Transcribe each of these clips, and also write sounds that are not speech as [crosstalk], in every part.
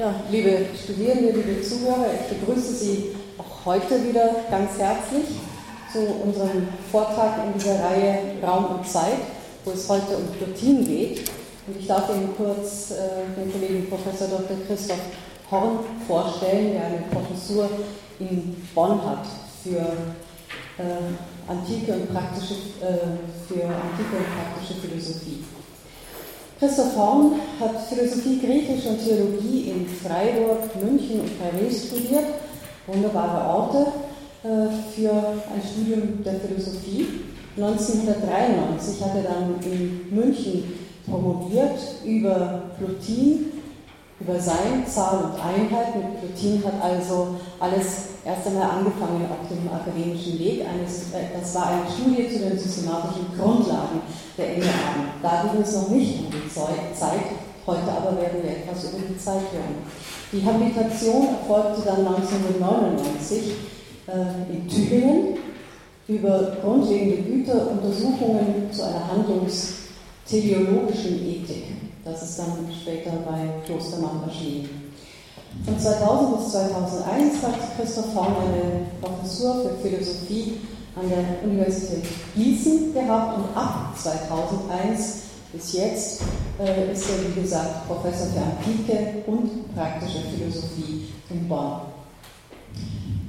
Ja, liebe Studierende, liebe Zuhörer, ich begrüße Sie auch heute wieder ganz herzlich zu unserem Vortrag in dieser Reihe Raum und Zeit, wo es heute um Plotin geht. Und ich darf Ihnen kurz äh, den Kollegen Professor Dr. Christoph Horn vorstellen, der eine Professur in Bonn hat für äh, antike und praktische, äh, für antike und praktische Philosophie. Christoph Horn hat Philosophie, Griechisch und Theologie in Freiburg, München und Paris studiert. Wunderbare Orte äh, für ein Studium der Philosophie. 1993 hat er dann in München promoviert über Plotin, über Sein, Zahl und Einheit. Mit Plotin hat also alles erst einmal angefangen auf dem akademischen Weg. das war eine Studie zu den systematischen Grundlagen der Enneagramme. Da ging es noch nicht um die Zeit, heute aber werden wir etwas über die Zeit hören. Die Habilitation erfolgte dann 1999 äh, in Tübingen über grundlegende Güteruntersuchungen zu einer handlungsteleologischen Ethik. Das ist dann später bei Klostermann erschienen. Von 2000 bis 2001 hat Christoph Horn eine Professur für Philosophie an der Universität Gießen gehabt und ab 2001 bis jetzt äh, ist er, wie gesagt, Professor für Antike und praktische Philosophie in Bonn.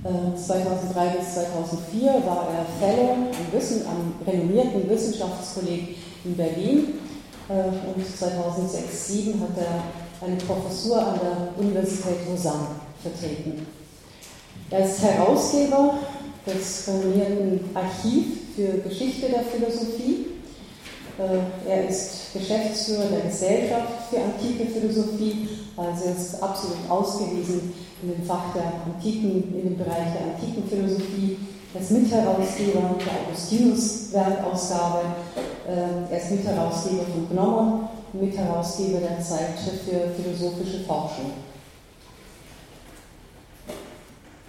Äh, 2003 bis 2004 war er Fellow am, Wissen, am renommierten Wissenschaftskolleg in Berlin äh, und 2006-2007 hat er eine Professur an der Universität Lausanne vertreten. Er ist Herausgeber des renommierten Archiv für Geschichte der Philosophie. Äh, er ist Geschäftsführer der Gesellschaft für antike Philosophie, also er ist absolut ausgewiesen in dem Fach der Antiken, in dem Bereich der antiken Philosophie. Er ist Mitherausgeber der Augustinus-Werkausgabe. Äh, er ist Mitherausgeber von Gnomon Mitherausgeber der Zeitschrift für philosophische Forschung.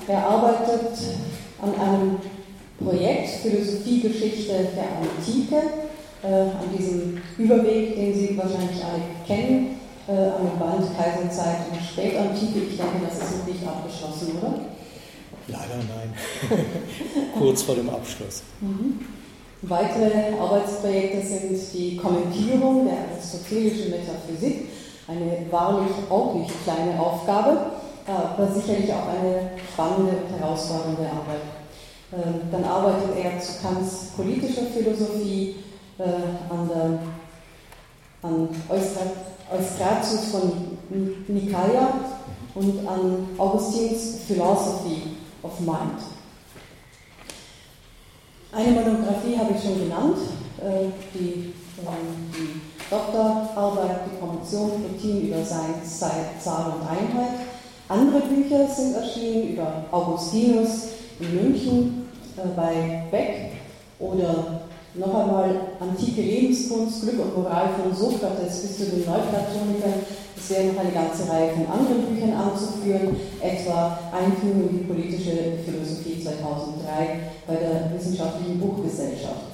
Er arbeitet an einem Projekt Philosophiegeschichte der Antike, äh, an diesem Überweg, den Sie wahrscheinlich alle kennen, äh, an dem Band Kaiserzeit und Spätantike. Ich denke, das ist noch nicht abgeschlossen, oder? Leider nein. [laughs] Kurz vor dem Abschluss. Mhm. Weitere Arbeitsprojekte sind die Kommentierung der aristotelischen Metaphysik, eine wahrlich auch nicht kleine Aufgabe, aber sicherlich auch eine spannende und herausfordernde Arbeit. Ähm, dann arbeitet er zu Kants politischer Philosophie äh, an, der, an Eustratius von Nikaia und an Augustins Philosophy of Mind. Eine Monographie habe ich schon genannt, äh, die, ähm, die Doktorarbeit, die Promotion Routine über Science, Zeit, Zahl und Einheit. Andere Bücher sind erschienen über Augustinus in München äh, bei Beck oder noch einmal antike Lebenskunst, Glück und Moral von Sokrates bis zu den Neuplatonikern. Es wäre noch eine ganze Reihe von anderen Büchern anzuführen, etwa Einführung in die politische Philosophie 2003 bei der Wissenschaftlichen Buchgesellschaft.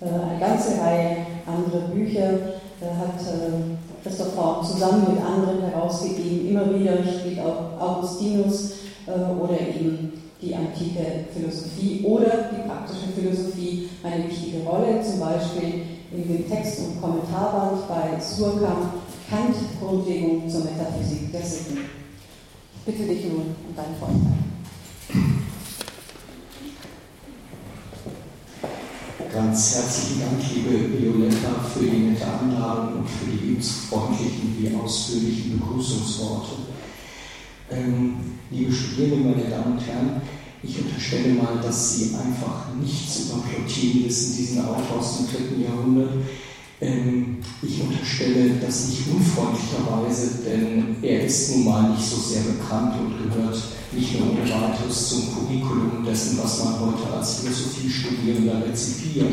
Äh, eine ganze Reihe anderer Bücher äh, hat äh, Christoph Horn zusammen mit anderen herausgegeben. Immer wieder spielt auch Augustinus oder eben die antike Philosophie oder die praktische Philosophie eine wichtige Rolle, zum Beispiel in dem Text- und Kommentarband bei Surkamp Kant Grundlegung zur Metaphysik der Sitten. Ich bitte dich nun um deinen Vortrag. Ganz herzlichen Dank, liebe Violetta, für die nette Einladung und für die freundlichen wie ausführlichen Begrüßungsworte. Ähm, liebe Studierende, meine Damen und Herren, ich unterstelle mal, dass Sie einfach nichts über Plotin wissen, diesen Autor aus dem dritten Jahrhundert. Ähm, ich unterstelle das nicht unfreundlicherweise, denn er ist nun mal nicht so sehr bekannt und gehört nicht nur ohne weiteres zum Curriculum dessen, was man heute als Philosophiestudierender rezipiert.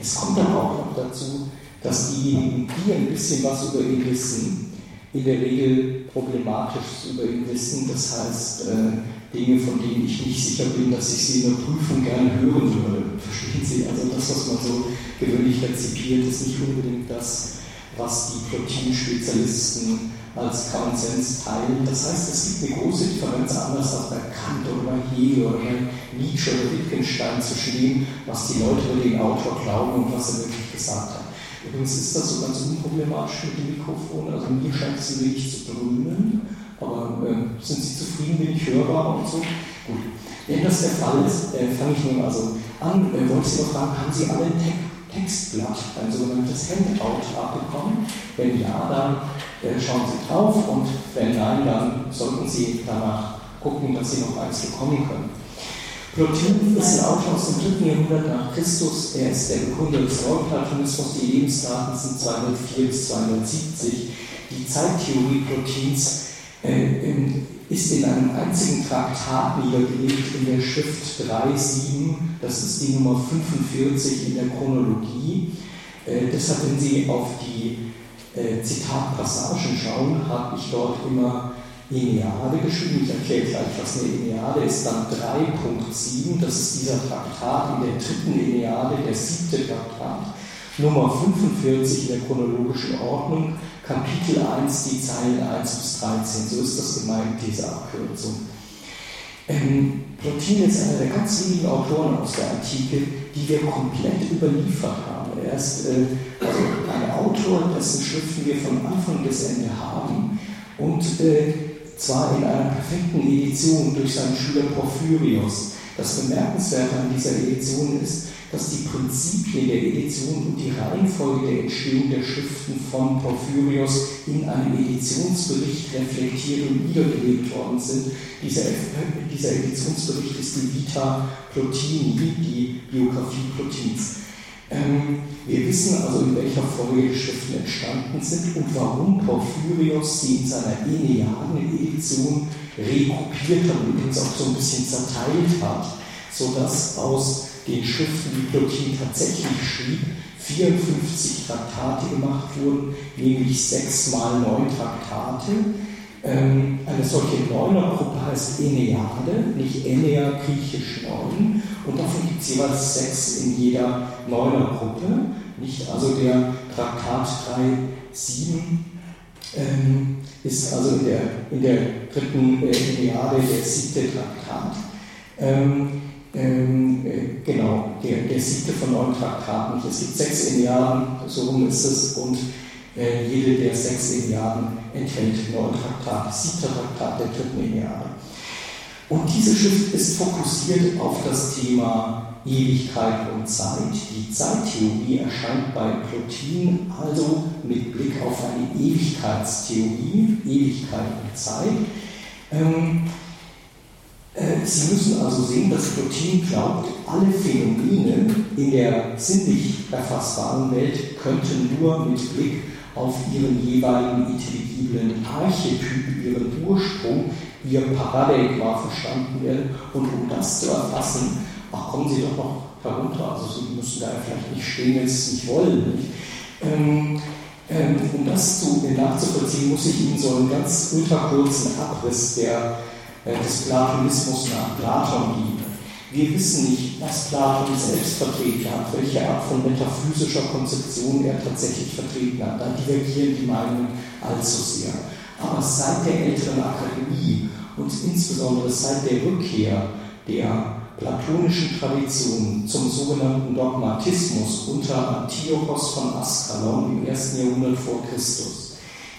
Es kommt aber auch noch dazu, dass diejenigen, die ein bisschen was über ihn wissen, in der Regel problematisch über ihn wissen. Das heißt, äh, Dinge, von denen ich nicht sicher bin, dass ich sie in der Prüfung gerne hören würde. Verstehen Sie? Also das, was man so gewöhnlich rezipiert, ist nicht unbedingt das, was die Plotin-Spezialisten als Common Sense teilen. Das heißt, es gibt eine große Differenz, anders als bei Kant oder bei Hegel oder bei Nietzsche oder Wittgenstein zwischen dem, was die Leute über den Autor glauben und was er wirklich gesagt hat. Übrigens ist das so ganz unproblematisch mit dem Mikrofon. Also mir scheint es wenig zu dröhnen, aber äh, sind Sie zufrieden, bin ich hörbar und so? Gut. Wenn das der Fall ist, äh, fange ich nun also an. Äh, wollte Sie noch fragen, haben Sie alle ein Textblatt, ein sogenanntes Handout abbekommen? Wenn ja, dann äh, schauen Sie drauf und wenn nein, dann sollten Sie danach gucken, dass Sie noch eins bekommen können. Plotin ist ein Autor aus dem 3. Jahrhundert nach Christus. Er ist der Begründer des Neuplatonismus. Die Lebensdaten sind 204 bis 270. Die Zeittheorie Plotins äh, ist in einem einzigen Traktat niedergelegt in der Schrift 3.7. Das ist die Nummer 45 in der Chronologie. Äh, deshalb, wenn Sie auf die äh, Zitatpassagen schauen, habe ich dort immer Eneade geschrieben. Ich erkläre gleich, was eine Eneade ist. Dann 3.7, das ist dieser Traktat in der dritten Eneade, der siebte Traktat. Nummer 45 in der chronologischen Ordnung, Kapitel 1, die Zeilen 1 bis 13. So ist das gemeint, diese Abkürzung. Ähm, Plotin ist einer der ganz wenigen Autoren aus der Antike, die wir komplett überliefert haben. Er ist äh, also ein Autor, dessen Schriften wir von Anfang bis Ende haben. Und äh, zwar in einer perfekten Edition durch seinen Schüler Porphyrios. Das Bemerkenswerte an dieser Edition ist, dass die Prinzipien der Edition und die Reihenfolge der Entstehung der Schriften von Porphyrios in einem Editionsbericht reflektiert und niedergelegt worden sind. Dieser, dieser Editionsbericht ist die Vita Plotini, die Biografie Plotins. Ähm, wir wissen also, in welcher Folge die Schriften entstanden sind und warum Porphyrios sie in seiner Eneaden-Edition rekopiert hat und übrigens auch so ein bisschen zerteilt hat, sodass aus den Schriften, die Plotin tatsächlich schrieb, 54 Traktate gemacht wurden, nämlich sechs mal neun Traktate ähm, eine solche Neunergruppe heißt Eneade, nicht Enea griechisch neun, und davon gibt es jeweils sechs in jeder Neunergruppe, nicht? Also der Traktat 3.7 ähm, ist also in der, in der dritten äh, Eneade der siebte Traktat. Ähm, ähm, äh, genau, der, der siebte von neun Traktaten. Es gibt sechs Eneaden, so rum ist es, und äh, jede der sechs Iliaden enthält neun Traktate, siebter Traktat der dritten Iliade. Und diese Schrift ist fokussiert auf das Thema Ewigkeit und Zeit. Die Zeittheorie erscheint bei Plotin also mit Blick auf eine Ewigkeitstheorie, Ewigkeit und Zeit. Ähm, äh, Sie müssen also sehen, dass Plotin glaubt, alle Phänomene in der sinnlich erfassbaren Welt könnten nur mit Blick auf ihren jeweiligen intelligiblen Archetypen, ihren Ursprung, ihr Paradigma verstanden werden. Und um das zu erfassen, ach, kommen Sie doch noch herunter, also Sie müssen da vielleicht nicht stehen, wenn Sie es nicht wollen. Nicht? Ähm, ähm, um das zu, nachzuvollziehen, muss ich Ihnen so einen ganz ultrakurzen Abriss der, äh, des Platonismus nach Platon geben. Wir wissen nicht, was Platon selbst vertreten hat, welche Art von metaphysischer Konzeption er tatsächlich vertreten hat. Da divergieren die Meinungen allzu sehr. Aber seit der älteren Akademie und insbesondere seit der Rückkehr der platonischen Tradition zum sogenannten Dogmatismus unter Antiochos von Askalon im ersten Jahrhundert vor Christus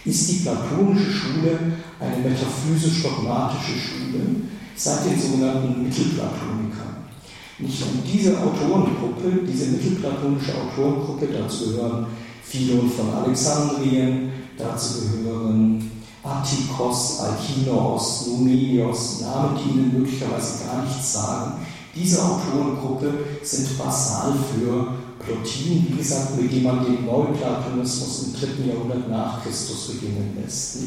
ist die platonische Schule eine metaphysisch-dogmatische Schule seit den sogenannten Mittelplatonikern. Nicht um diese Autorengruppe, diese mittelplatonische Autorengruppe, dazu gehören Philon von Alexandrien, dazu gehören Attikos, Alkinos, Numenios, Namen, die Ihnen möglicherweise gar nichts sagen. Diese Autorengruppe sind basal für Plotin, wie gesagt, mit dem man den Neuplatonismus im dritten Jahrhundert nach Christus beginnen lässt.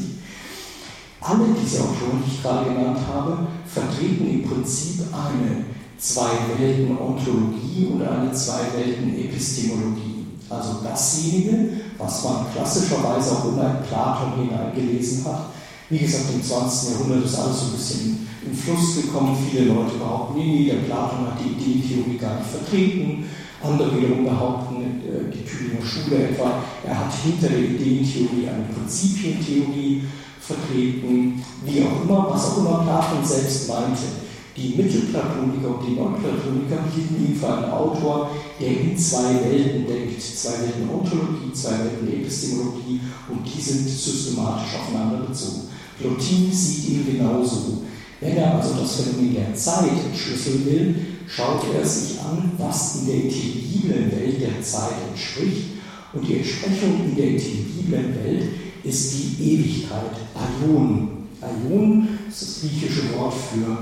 Alle diese Autoren, die ich gerade genannt habe, vertreten im Prinzip eine Zwei-Welten-Ontologie und eine Zwei-Welten-Epistemologie. Also dasjenige, was man klassischerweise auch in Platon hineingelesen hat. Wie gesagt, im 20. Jahrhundert ist alles so ein bisschen im Fluss gekommen. Viele Leute behaupten, nee, nee, der Platon hat die Ideentheorie gar nicht vertreten. Andere wiederum behaupten, äh, die Tübinger Schule etwa, er hat hinter der Ideentheorie eine Prinzipientheorie vertreten, wie auch immer, was auch immer Platon selbst meinte. Die Mittelplatoniker und die Neuplatoniker hielten ihn für einen Autor, der in zwei Welten denkt. Zwei Welten Ontologie, zwei Welten Epistemologie und die sind systematisch aufeinander bezogen. Plotin sieht ihn genauso. Wenn er also das Phänomen der Zeit entschlüsseln will, schaut er sich an, was in der intelligiblen Welt der Zeit entspricht. Und die Entsprechung in der intelligiblen Welt ist die Ewigkeit, Aion. Aion ist das griechische Wort für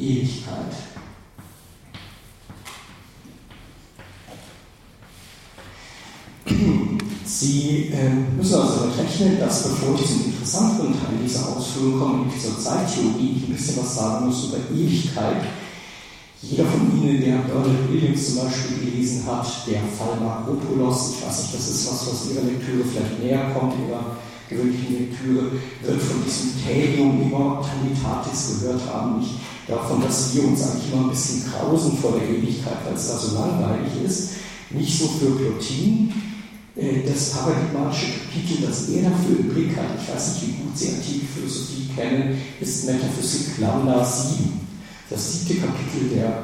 Ewigkeit. Sie äh, müssen also damit rechnen, dass bevor ich zum interessanteren Teil dieser Ausführung komme, nämlich zur Zeittheorie, ich ein bisschen was sagen muss über Ewigkeit. Jeder von Ihnen, der Bernard Williams zum Beispiel gelesen hat, der Fall Makropoulos, ich weiß nicht, das ist was, was Ihrer Lektüre vielleicht näher kommt, Ihrer gewöhnlichen Lektüre, wird von diesem Therium Immortalitatis gehört haben, nicht davon, dass wir uns eigentlich immer ein bisschen grausen vor der Ewigkeit, weil es da so langweilig ist. Nicht so für Plotin, äh, das paradigmatische Kapitel, das er dafür im Blick hat, ich weiß nicht, wie gut Sie antike Philosophie kennen, ist Metaphysik Lambda 7. Das siebte Kapitel der,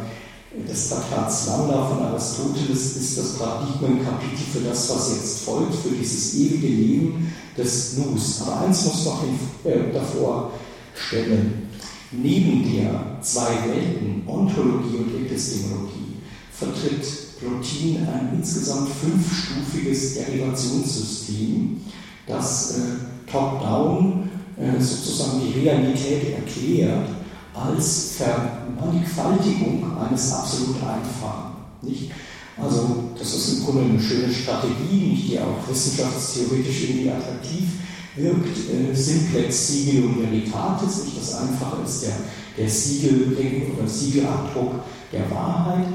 des Traktats Lambda von Aristoteles ist das Paradigmenkapitel für das, was jetzt folgt, für dieses ewige Leben des Nus. Aber eins muss noch äh, davor stellen. Neben der zwei Welten, Ontologie und Epistemologie, vertritt Plotin ein insgesamt fünfstufiges Derivationssystem, das äh, top-down äh, sozusagen die Realität erklärt als Vermannigfaltigung eines absolut Einfachen. Nicht? Also das ist im Grunde eine schöne Strategie, die auch wissenschaftstheoretisch irgendwie attraktiv wirkt. Äh, Simplex Siegel Veritatis, nicht das Einfache ist der, der Siegelring oder Siegelabdruck der Wahrheit.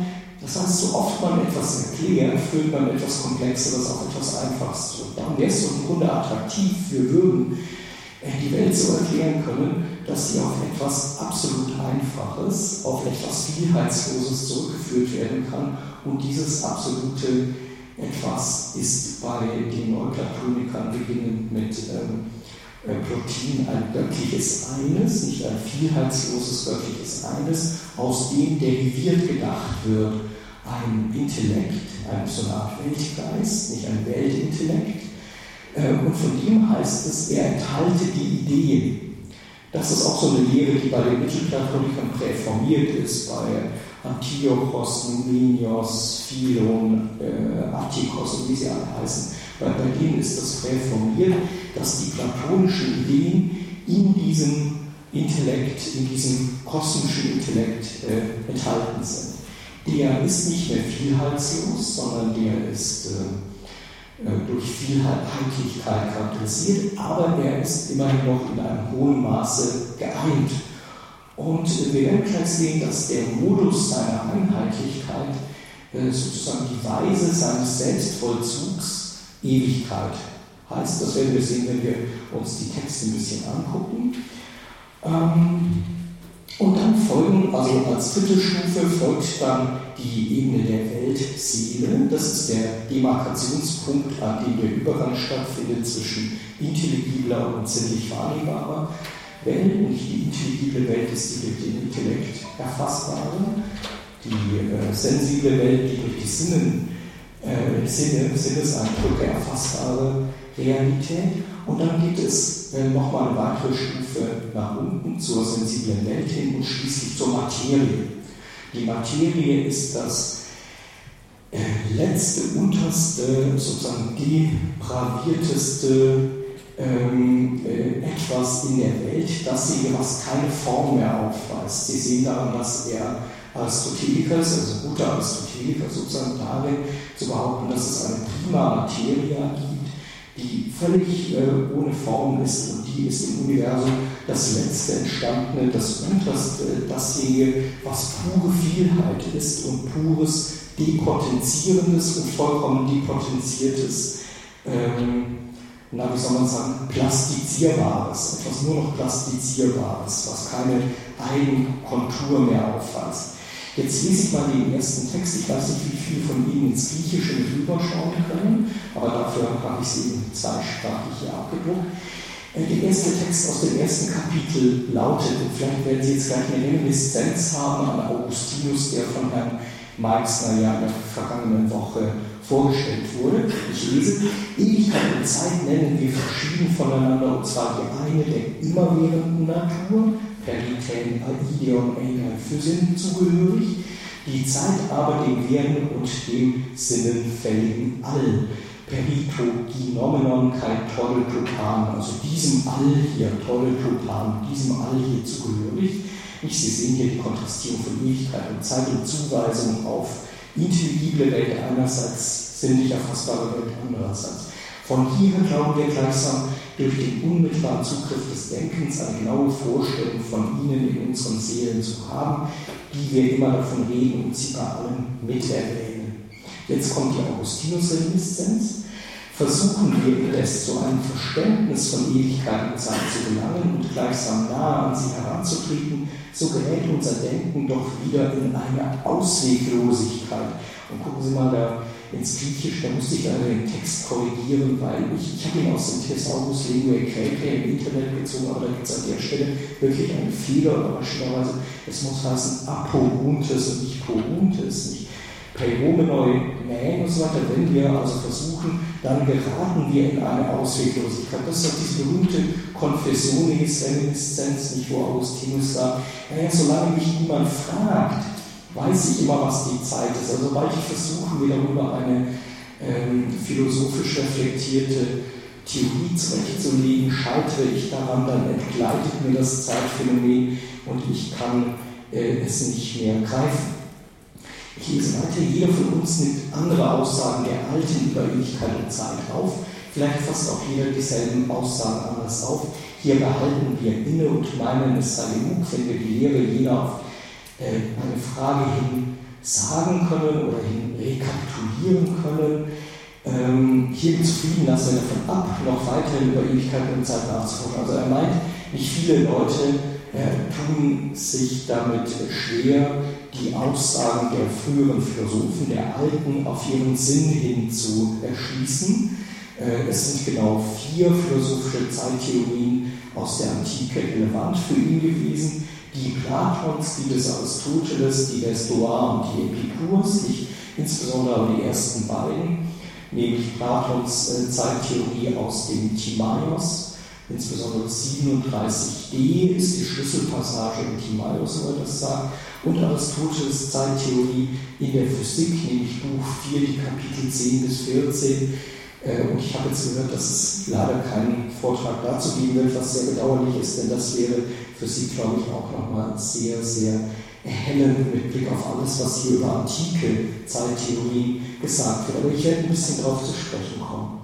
Das heißt, so oft man etwas erklärt, führt man etwas Komplexeres auf etwas Einfaches zurück. Darum wäre es im Grunde attraktiv. Wir würden die Welt so erklären können, dass sie auf etwas absolut Einfaches, auf etwas Vielheitsloses zurückgeführt werden kann. Und dieses absolute Etwas ist bei den Neuplatonikern beginnend mit ähm, äh, Plotin ein göttliches Eines, nicht ein vielheitsloses göttliches Eines, aus dem deriviert gedacht wird ein Intellekt, ein, so eine Art Weltgeist, nicht ein Weltintellekt. Äh, und von ihm heißt es, er enthalte die Ideen. Das ist auch so eine Lehre, die bei den Mittelplatonikern präformiert ist, bei Antiochos, Numenios, Philon, äh, Attikos und wie sie alle heißen. Bei, bei denen ist das präformiert, dass die platonischen Ideen in diesem Intellekt, in diesem kosmischen Intellekt äh, enthalten sind der ist nicht mehr vielheitslos, sondern der ist äh, äh, durch Vielheitlichkeit charakterisiert, aber er ist immerhin noch in einem hohen Maße geeint. Und wir werden gleich sehen, dass der Modus seiner Einheitlichkeit äh, sozusagen die Weise seines Selbstvollzugs Ewigkeit heißt. Das werden wir sehen, wenn wir uns die Texte ein bisschen angucken. Ähm, und dann folgen, also als dritte Stufe folgt dann die Ebene der Weltseele. Das ist der Demarkationspunkt, an dem der Übergang stattfindet zwischen intelligibler und sinnlich wahrnehmbarer Welt. Und die intelligible Welt ist die durch den Intellekt erfassbare, die äh, sensible Welt, die durch die Sinnen, äh, Sinne, Sinneseindrücke erfassbare Realität. Und dann geht es nochmal eine weitere Stufe nach unten zur sensiblen Welt hin und schließlich zur Materie. Die Materie ist das äh, letzte, unterste, sozusagen depravierteste ähm, äh, etwas in der Welt, das sie, was keine Form mehr aufweist. Sie sehen daran, dass er Aristoteliker ist, also guter Aristoteliker sozusagen darin zu behaupten, dass es eine prima Materia gibt die völlig äh, ohne Form ist und die ist im Universum das letzte Entstandene, das unterste, dasjenige, was pure Vielheit ist und pures Depotenzierendes und vollkommen depotenziertes, ähm, na, wie soll man sagen, plastizierbares, etwas nur noch plastizierbares, was keine Eigenkontur mehr aufweist. Jetzt lese ich mal den ersten Text. Ich weiß nicht, wie viele von Ihnen ins Griechische rüberschauen können, aber dafür habe ich es eben zweisprachig hier abgedruckt. Äh, der erste Text aus dem ersten Kapitel lautet, und vielleicht werden Sie jetzt gleich eine Reminiszenz haben an Augustinus, der von Herrn Meixner ja in der vergangenen Woche vorgestellt wurde. Ich lese, Ewigkeit und Zeit nennen wir verschieden voneinander, und zwar die eine der immerwährenden Natur, Peritem, Aideon, Eideon für Sinn zugehörig, die Zeit aber dem Werden und dem sinnenfälligen All. Perito, kein Teutopan, also diesem All hier, Teutopan, diesem All hier zugehörig. Nicht, Sie sehen hier die Kontrastierung von Ewigkeit und Zeit und Zuweisung auf intelligible Welt einerseits, sinnlich erfassbare Welt andererseits. Von hier glauben wir gleichsam durch den unmittelbaren Zugriff des Denkens eine genaue Vorstellung von ihnen in unseren Seelen zu haben, die wir immer davon reden und sie bei allem miterwähnen. Jetzt kommt die Augustinus-Reminiszenz. Versuchen wir indes zu einem Verständnis von Ewigkeit und Zeit zu gelangen und gleichsam nahe an sie heranzutreten, so gerät unser Denken doch wieder in eine Ausweglosigkeit. Und gucken Sie mal da ins Griechische, da musste ich leider den Text korrigieren, weil ich, ich habe ihn aus dem Thesaurus Linguae Graecae im Internet gezogen, aber da gibt es an der Stelle wirklich einen Fehler, überraschenderweise. Es muss heißen Apountes und nicht Pountes, nicht Peiromenoi Mähen und so weiter. Wenn wir also versuchen, dann geraten wir in eine Ausweglosigkeit. Das ist diese berühmte Confessionis Reminiszenz, nicht wo Augustinus sagt, naja, solange mich niemand fragt, weiß ich immer, was die Zeit ist. Also sobald ich versuche, mir darüber eine ähm, philosophisch reflektierte Theorie zurechtzulegen, scheitere ich daran, dann entgleitet mir das Zeitphänomen und ich kann äh, es nicht mehr greifen. Ich lese weiter, jeder von uns nimmt andere Aussagen der Alten über und Zeit auf. Vielleicht fasst auch jeder dieselben Aussagen anders auf. Hier behalten wir inne und meinen es sei genug, wenn wir die Lehre jener auf eine Frage hin sagen können oder hin rekapitulieren können. Ähm, hier zufrieden lassen wir davon ab, noch weiterhin über Ewigkeit und Zeit nachzuforschen. Also er meint, nicht viele Leute äh, tun sich damit schwer, die Aussagen der früheren Philosophen, der Alten, auf ihren Sinn hin zu erschließen. Äh, es sind genau vier philosophische Zeittheorien aus der Antike relevant für ihn gewesen die Platons, die des Aristoteles, die des Stoa und die Epikurs, nicht insbesondere die ersten beiden, nämlich Platons äh, Zeittheorie aus dem Timaios, insbesondere 37d ist die Schlüsselpassage in Timaios, wo er das sagt, und Aristoteles Zeittheorie in der Physik, nämlich Buch 4, die Kapitel 10 bis 14, äh, und ich habe jetzt gehört, dass es leider keinen Vortrag dazu geben wird, was sehr bedauerlich ist, denn das wäre für Sie, glaube ich, auch nochmal sehr, sehr erhellend mit Blick auf alles, was hier über antike Zeittheorien gesagt wird. Aber ich werde ein bisschen darauf zu sprechen kommen.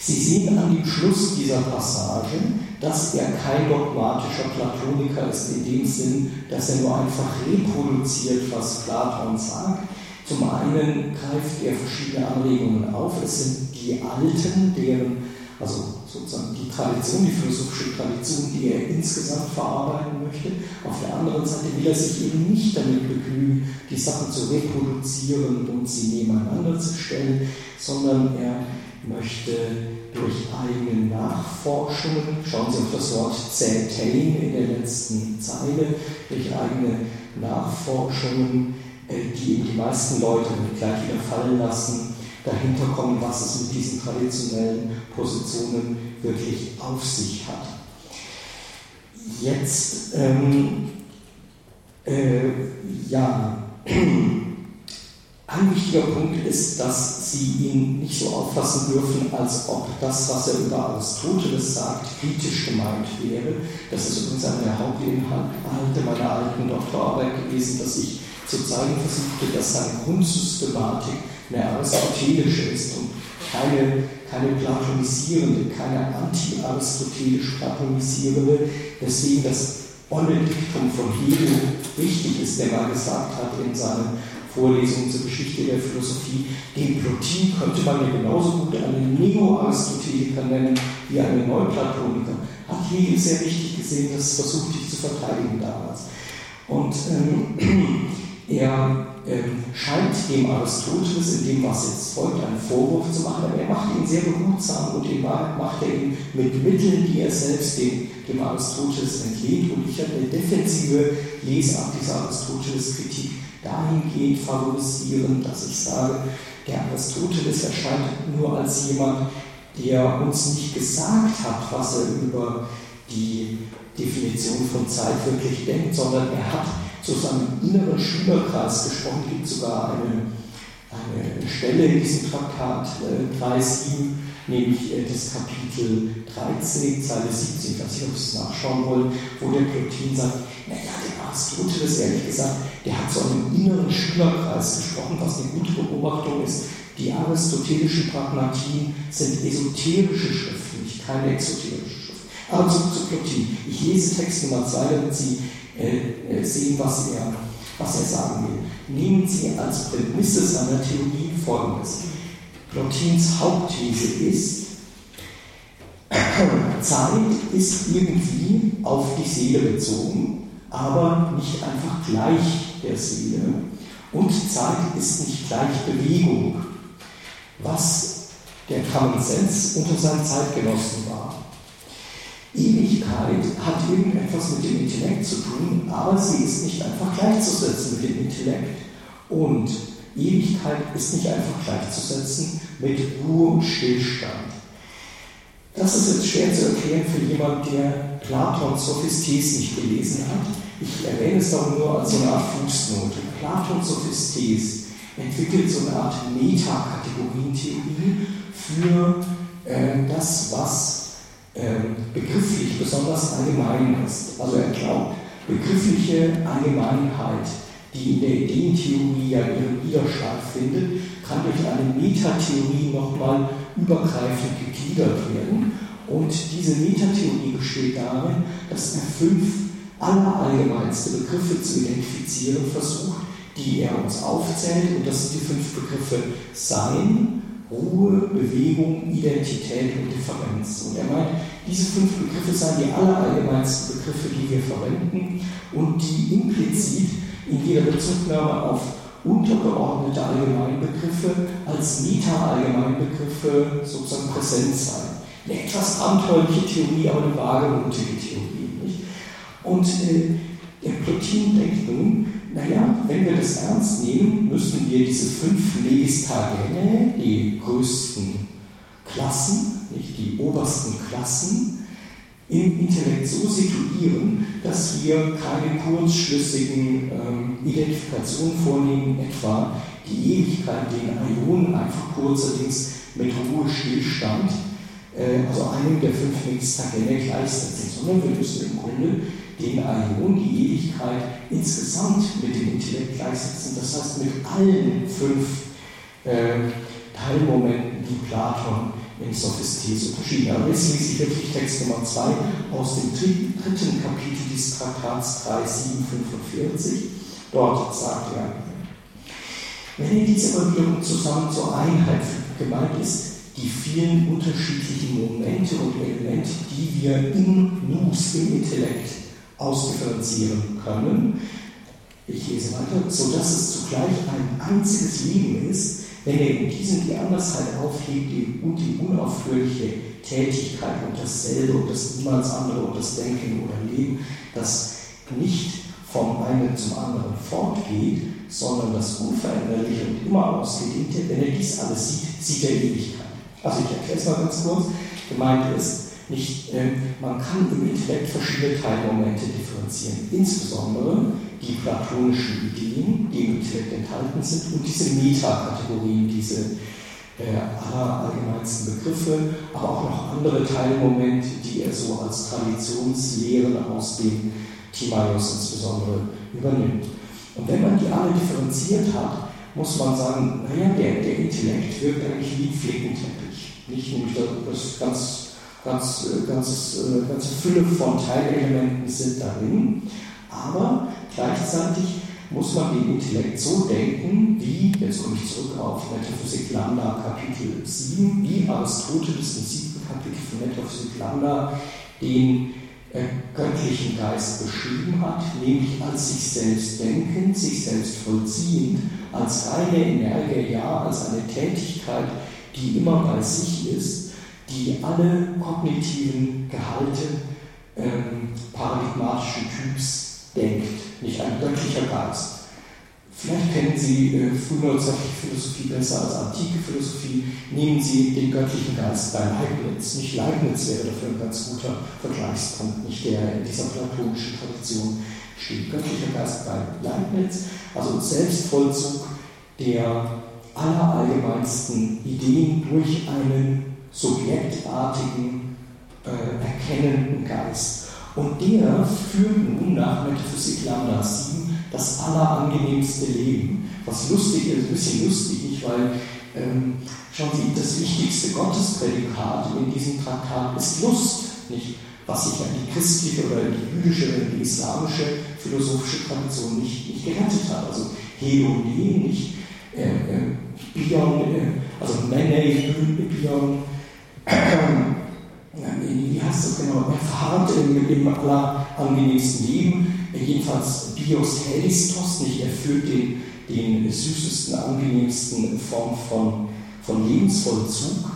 Sie sehen an dem Schluss dieser Passage, dass er kein dogmatischer Platoniker ist in dem Sinn, dass er nur einfach reproduziert, was Platon sagt, zum einen greift er verschiedene Anregungen auf. Es sind die Alten, deren, also sozusagen die Tradition, die philosophische Tradition, die er insgesamt verarbeiten möchte. Auf der anderen Seite will er sich eben nicht damit begnügen, die Sachen zu reproduzieren und sie nebeneinander zu stellen, sondern er möchte durch eigene Nachforschungen, schauen Sie auf das Wort Zätein in der letzten Zeile, durch eigene Nachforschungen die die meisten Leute gleich wieder fallen lassen, dahinter kommen, was es mit diesen traditionellen Positionen wirklich auf sich hat. Jetzt, ähm, äh, ja, [clears throat] ein wichtiger Punkt ist, dass Sie ihn nicht so auffassen dürfen, als ob das, was er über Aristoteles sagt, kritisch gemeint wäre. Das ist übrigens einer der Hauptinhalte meiner alten Doktorarbeit gewesen, dass ich zu zeigen versuchte, dass seine Grundsystematik eine aristotelische ist und keine, keine platonisierende, keine anti-aristotelisch platonisierende, deswegen das olle Diktum von Hegel wichtig ist, der mal gesagt hat in seinen Vorlesungen zur Geschichte der Philosophie, den Plotin könnte man ja genauso gut einen Neo-Aristoteliker nennen wie einen Neuplatoniker. Hat Hegel sehr wichtig gesehen, das versuchte ich zu verteidigen damals. Und ähm, er ähm, scheint dem Aristoteles in dem, was jetzt folgt, einen Vorwurf zu machen, aber er macht ihn sehr behutsam und in Wahrheit macht er ihn mit Mitteln, die er selbst dem, dem Aristoteles entlehnt. Und ich habe eine defensive Lesart dieser Aristoteles-Kritik dahingehend favorisieren, dass ich sage, der Aristoteles erscheint nur als jemand, der uns nicht gesagt hat, was er über die Definition von Zeit wirklich denkt, sondern er hat zu seinem inneren Schülerkreis gesprochen. Es gibt sogar eine, eine Stelle in diesem Traktat, äh, Kreis 7, nämlich äh, das Kapitel 13, Zeile 17, ich weiß nicht, ob Sie es nachschauen wollen, wo der Plotin sagt, naja, der Aristoteles, ehrlich gesagt, der hat zu einem inneren Schülerkreis gesprochen, was eine gute Beobachtung ist. Die aristotelischen Pragmatien sind esoterische Schriften, nicht keine exoterische Schriften. Aber zurück zu Plotin. Ich lese Text Nummer 2, damit Sie äh, äh, sehen, was er, was er sagen will. Nehmen Sie als Prämisse seiner Theorie folgendes. Plotins Hauptthese ist, [clears throat] Zeit ist irgendwie auf die Seele bezogen, aber nicht einfach gleich der Seele. Und Zeit ist nicht gleich Bewegung, was der Common Sense unter seinen Zeitgenossen. Ewigkeit hat irgendetwas mit dem Intellekt zu tun, aber sie ist nicht einfach gleichzusetzen mit dem Intellekt. Und Ewigkeit ist nicht einfach gleichzusetzen mit Ruhe und Stillstand. Das ist jetzt schwer zu erklären für jemanden, der Platons Sophistes nicht gelesen hat. Ich erwähne es darum nur als so eine Art Fußnote. Platons Sophistes entwickelt so eine Art Metakategorientheorie für äh, das, was begrifflich besonders allgemein ist. Also er glaubt, begriffliche Allgemeinheit, die in der Ideentheorie ja ihren Widerstand findet, kann durch eine Metatheorie nochmal übergreifend gegliedert werden. Und diese Metatheorie besteht darin, dass er fünf allerallgemeinste Begriffe zu identifizieren versucht, die er uns aufzählt. Und das sind die fünf Begriffe Sein, Ruhe, Bewegung, Identität und Differenz. Und er meint, diese fünf Begriffe seien die allerallgemeinsten Begriffe, die wir verwenden und die implizit in jeder Bezugnahme auf untergeordnete Allgemeinbegriffe als Meta-Allgemeinbegriffe sozusagen präsent seien. Eine etwas abenteuerliche Theorie, aber eine wagemutige Theorie. Nicht? Und äh, der Plotin denkt nun, naja, wenn wir das ernst nehmen, müssen wir diese fünf Legistagene, die größten Klassen, nicht die obersten Klassen, im Intellekt so situieren, dass wir keine kurzschlüssigen ähm, Identifikationen vornehmen, etwa die Ewigkeit, den Ionen einfach kurzerdings mit Ruhe Stillstand, äh, also einem der fünf Legistagene gleichsetzen, sondern wir müssen im Grunde den Aion, die Ewigkeit, insgesamt mit dem Intellekt gleichsetzen. Das heißt, mit allen fünf äh, Teilmomenten, die Platon im Sophistes unterschieden hat. Jetzt lese ich wirklich Text Nummer 2 aus dem dritten, Kapitel des Traktats 3745. Dort sagt er, wenn er diese Überlegungen zusammen zur Einheit gemeint ist, die vielen unterschiedlichen Momente und Elemente, die wir im Nus, im Intellekt ausdifferenzieren können. Ich lese weiter, sodass es zugleich ein einziges Leben ist, wenn er in diesem die Andersheit aufhebt und die unaufhörliche Tätigkeit und dasselbe und das niemals andere und das Denken oder Leben, das nicht vom einen zum anderen fortgeht, sondern das Unveränderliche und immer Ausgedehnte, wenn er dies alles sieht, sieht er Ewigkeit. Also ich erkläre es mal ganz kurz. Gemeint ist, nicht, äh, man kann im Intellekt verschiedene Teilmomente differenzieren, insbesondere die platonischen Ideen, die im Intellekt enthalten sind, und diese Metakategorien, diese äh, allerallgemeinsten Begriffe, aber auch noch andere Teilmomente, die er so als Traditionslehren aus dem Timaios insbesondere übernimmt. Und wenn man die alle differenziert hat, muss man sagen, naja, der, der Intellekt wirkt eigentlich wie ein Flickenteppich. Nicht nämlich das ganz ganz, äh, ganz, äh, ganze Fülle von Teilelementen sind darin, aber gleichzeitig muss man den Intellekt so denken, wie, jetzt komme ich zurück auf Metaphysik Lambda Kapitel 7, wie Aristoteles im siebten Kapitel von Metaphysik Lambda den äh, göttlichen Geist beschrieben hat, nämlich als sich selbst denkend, sich selbst vollziehend, als reine Energie, ja, als eine Tätigkeit, die immer bei sich ist, die alle kognitiven Gehalte ähm, paradigmatischen Typs denkt, nicht ein göttlicher Geist. Vielleicht kennen Sie äh, frühneuzeitliche Philosophie besser als antike Philosophie. Nehmen Sie den göttlichen Geist bei Leibniz. Nicht Leibniz wäre dafür ein ganz guter Vergleichspunkt, nicht der in dieser platonischen Tradition steht. Göttlicher Geist bei Leibniz, also Selbstvollzug der allerallgemeinsten Ideen durch einen subjektartigen, äh, erkennenden Geist. Und der führt nun nach Metaphysik Lambda 7 das allerangenehmste Leben. Was lustig ist, ein bisschen lustig, nicht, weil ähm, schauen Sie, das wichtigste Gottesprädikat in diesem Traktat ist Lust, nicht? was sich an die christliche oder die jüdische oder die islamische philosophische Tradition nicht, nicht gerettet hat. Also Hedonie, nicht äh, äh, Bion, äh, also Mene, Bion, wie heißt das genau? Er verharrt im, im allerangenehmsten Leben jedenfalls Bios Helistos, nicht er führt den, den süßesten, angenehmsten Form von, von Lebensvollzug.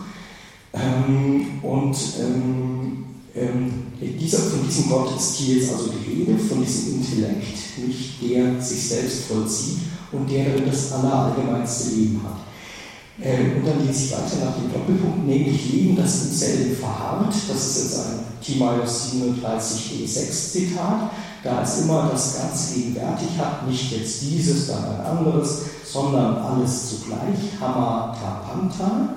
Ähm, und ähm, ähm, dieser, von diesem Gott ist hier jetzt also die Rede, von diesem Intellekt, nicht der sich selbst vollzieht und der das allerallgemeinste Leben hat. Ähm, und dann geht es weiter nach dem Doppelpunkt, nämlich Leben, das im selben verharrt. Das ist jetzt ein Timaeus 37e6 Zitat da es immer das ganz gegenwärtig hat, nicht jetzt dieses, dann ein anderes, sondern alles zugleich, Hammer Tapanta,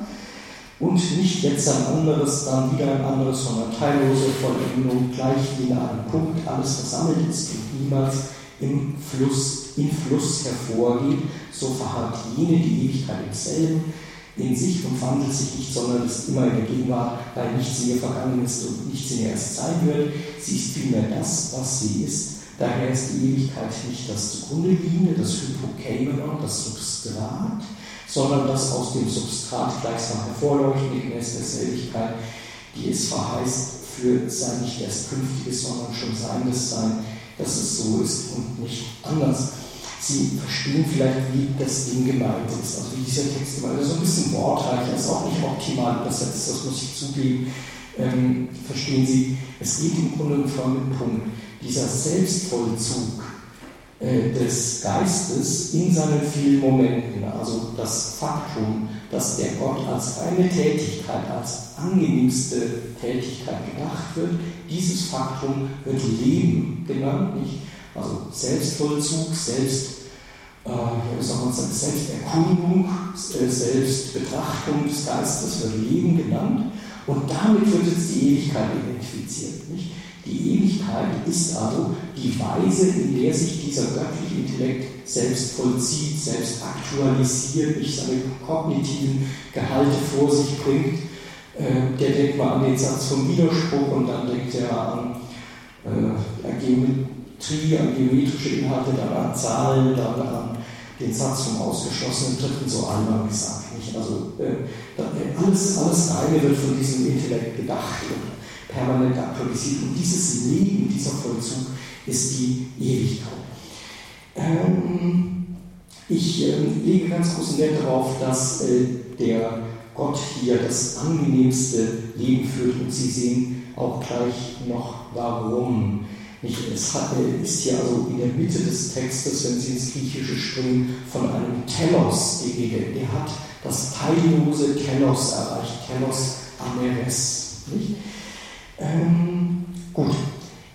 und nicht jetzt ein anderes, dann wieder ein anderes, sondern teillose Vollendung, gleich wie in einem Punkt, alles versammelt ist und niemals im Fluss, im Fluss hervorgeht, so verharrt jene die Ewigkeit im selben, in sich und wandelt sich nicht, sondern ist immer in der Gegenwart, weil nichts in ihr vergangen ist und nichts in ihr erst sein wird. Sie ist vielmehr das, was sie ist. Daher ist die Ewigkeit nicht das zugrunde liegende, das Hypokeimenon, das Substrat, sondern das aus dem Substrat gleichsam hervorleuchtende Gemäß der Selligkeit, die es verheißt, für sein nicht erst künftiges, sondern schon seiendes Sein, dass es so ist und nicht anders. Sie verstehen vielleicht, wie das Ding gemeint ist, also wie dieser Text gemeint ist. So ein bisschen wortreicher, ist auch nicht optimal übersetzt, das muss ich zugeben. Ähm, verstehen Sie, es geht im Grunde um folgenden Punkt. Dieser Selbstvollzug äh, des Geistes in seinen vielen Momenten, also das Faktum, dass der Gott als reine Tätigkeit, als angenehmste Tätigkeit gedacht wird, dieses Faktum wird Leben genannt, nicht? Also Selbstvollzug, Selbst, äh, wie soll man sagen, Selbsterkundung, äh, Selbstbetrachtung des Geistes wird Leben genannt. Und damit wird jetzt die Ewigkeit identifiziert. Nicht? Die Ewigkeit ist also die Weise, in der sich dieser göttliche Intellekt selbst vollzieht, selbst aktualisiert, nicht seine kognitiven Gehalte vor sich bringt. Äh, der denkt mal an den Satz vom Widerspruch und dann denkt er an äh, Geometrie, an geometrische Inhalte, dann an Zahlen, dann an den Satz vom ausgeschlossenen Dritten, so einmal gesagt. Nicht? Also äh, äh, alles, alles eine wird von diesem Intellekt gedacht und permanent aktualisiert. Und dieses Leben, dieser Vollzug ist die Ewigkeit. Ähm, ich äh, lege ganz großen Wert darauf, dass äh, der Gott hier das angenehmste Leben führt und Sie sehen auch gleich noch warum. Es ist hier also in der Mitte des Textes, wenn Sie ins Griechische springen, von einem Telos die Rede. Der hat das teillose Telos erreicht, Telos Ameres. Ähm, gut,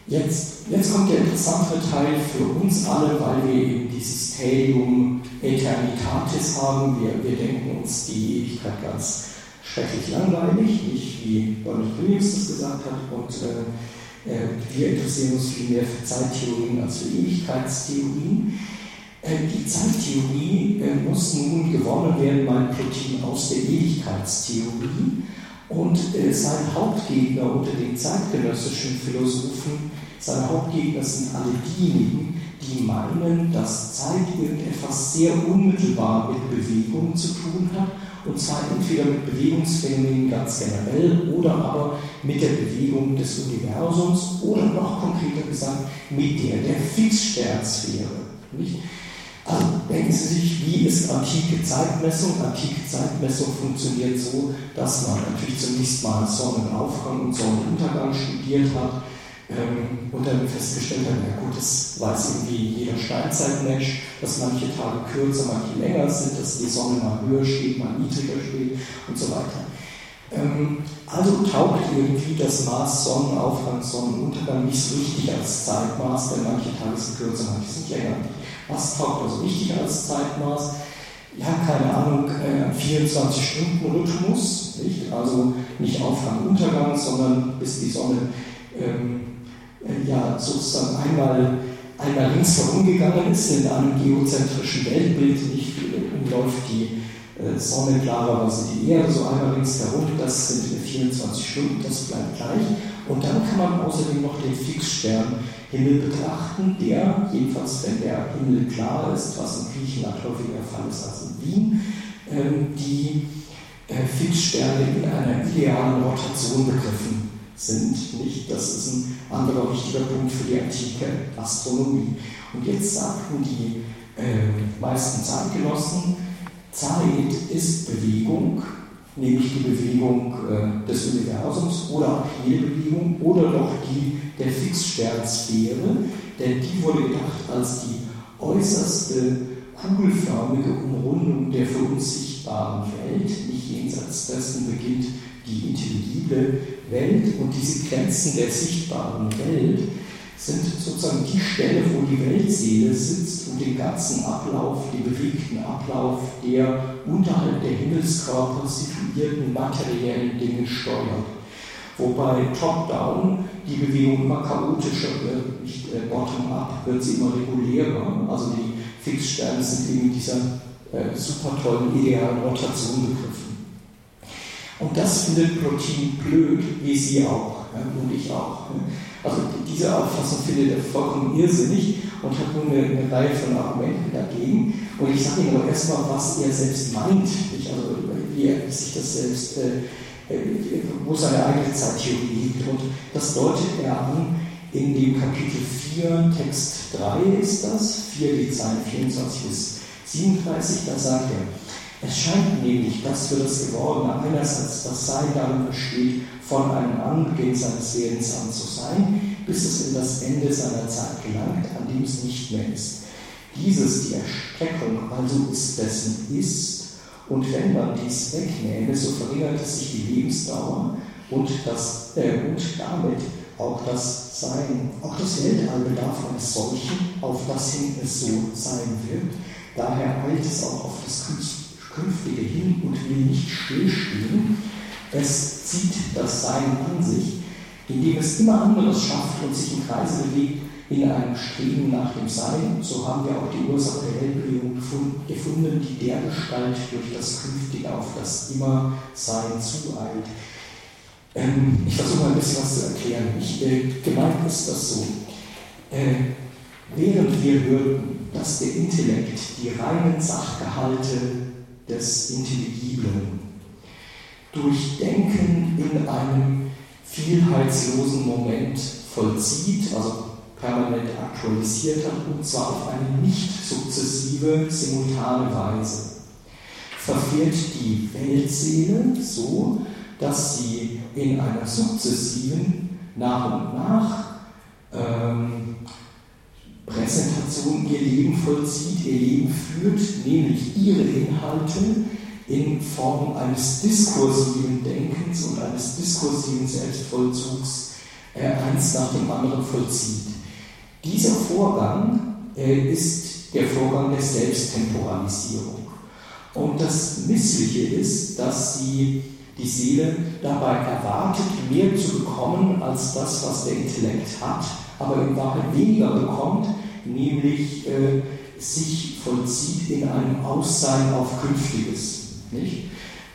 jetzt, jetzt kommt der interessante Teil für uns alle, weil wir eben dieses Telium Eternitatis haben. Wir, wir denken uns die Ewigkeit ganz schrecklich langweilig, nicht wie Donald Williams das gesagt hat. Und äh, wir interessieren uns viel mehr für Zeittheorien als für Ewigkeitstheorien. Äh, die Zeittheorie äh, muss nun gewonnen werden, mein Plotin, aus der Ewigkeitstheorie. Und sein Hauptgegner unter den zeitgenössischen Philosophen, seine Hauptgegner sind alle diejenigen, die meinen, dass Zeit irgendetwas sehr unmittelbar mit Bewegung zu tun hat und zwar entweder mit Bewegungsphänomenen ganz generell oder aber mit der Bewegung des Universums oder noch konkreter gesagt mit der der Fixsternsphäre. Nicht? Also denken Sie sich, wie ist antike Zeitmessung? Antike Zeitmessung funktioniert so, dass man natürlich zunächst mal Sonnenaufgang und Sonnenuntergang studiert hat ähm, und dann festgestellt hat, ja gut, das weiß irgendwie jeder Steinzeitmensch, dass manche Tage kürzer, manche länger sind, dass die Sonne mal höher steht, mal niedriger steht und so weiter. Ähm, also taugt irgendwie das Maß Sonnenaufgang, Sonnenuntergang nicht so richtig als Zeitmaß, denn manche Tage sind kürzer, manche sind länger. Was taugt also richtig als Zeitmaß? Ja, keine Ahnung, ein 24-Stunden-Rhythmus, nicht? also nicht Aufgang, Untergang, sondern bis die Sonne ähm, äh, ja, sozusagen einmal, einmal rings herumgegangen ist in einem geozentrischen Weltbild, nicht umläuft die äh, Sonne klarerweise die Erde so einmal rings herum, das sind 24 Stunden, das bleibt gleich. Und dann kann man außerdem noch den Fixsternhimmel betrachten, der, jedenfalls wenn der Himmel klar ist, was in Griechenland häufiger Fall ist als in Wien, ähm, die äh, Fixsterne in einer idealen Rotation begriffen sind. Nicht? Das ist ein anderer wichtiger Punkt für die antike Astronomie. Und jetzt sagten die äh, meisten Zeitgenossen, Zeit ist Bewegung, nämlich die Bewegung äh, des Universums oder auch jede Bewegung oder doch die der Fixsternsphäre, denn die wurde gedacht als die äußerste kugelförmige Umrundung der für uns sichtbaren Welt. Nicht jenseits dessen beginnt die intelligible Welt und diese Grenzen der sichtbaren Welt sind sozusagen die Stelle, wo die Weltseele sitzt und den ganzen Ablauf, den bewegten Ablauf der unterhalb der Himmelskörper situierten materiellen Dinge steuert. Wobei top-down die Bewegung immer chaotischer wird, nicht äh, bottom-up wird sie immer regulärer. Also die Fixsterne sind eben dieser äh, super tollen idealen Rotation begriffen. Und das findet Plotin blöd, wie Sie auch und ich auch. Also diese Auffassung findet er vollkommen irrsinnig und hat nun eine, eine Reihe von Argumenten dagegen. Und ich sage Ihnen aber erstmal, was er selbst meint, nicht? also wie er sich das selbst, äh, äh wo seine eigene Zeittheorie liegt. Und das deutet er an in dem Kapitel 4, Text 3 ist das, 4, die Zeilen 24 bis 37, da sagt er, es scheint nämlich, dass für das Gewordene einerseits das Sein darin besteht, von einem Anbeginn seines Wesens an zu sein, bis es in das Ende seiner Zeit gelangt, an dem es nicht mehr ist. Dieses, die Erstreckung, also ist dessen ist, und wenn man dies wegnähme, so verringerte sich die Lebensdauer und, das, äh, und damit auch das Sein. Auch das Weltall bedarf eines solchen, auf das hin es so sein wird. Daher eilt es auch auf das Künftige hin und will nicht stillstehen, es zieht das Sein an sich, indem es immer anderes schafft und sich im Kreise bewegt in einem Streben nach dem Sein. So haben wir auch die Ursache der Weltbewegung gefunden, die der Gestalt durch das Künftige auf das Immer-Sein zueilt. Ähm, ich versuche mal ein bisschen was zu erklären. Ich, äh, gemeint ist das so. Äh, während wir hörten, dass der Intellekt die reinen Sachgehalte des Intelligiblen durch Denken in einem vielheitslosen Moment vollzieht, also permanent aktualisiert hat, und zwar auf eine nicht sukzessive, simultane Weise. Verfährt die Weltseele so, dass sie in einer sukzessiven, nach und nach ähm, Präsentation ihr Leben vollzieht, ihr Leben führt, nämlich ihre Inhalte in Form eines diskursiven Denkens und eines diskursiven Selbstvollzugs äh, eins nach dem anderen vollzieht. Dieser Vorgang äh, ist der Vorgang der Selbsttemporalisierung. Und das Missliche ist, dass sie die Seele dabei erwartet, mehr zu bekommen als das, was der Intellekt hat, aber in Wahrheit weniger bekommt, nämlich äh, sich vollzieht in einem Aussein auf Künftiges. Nicht?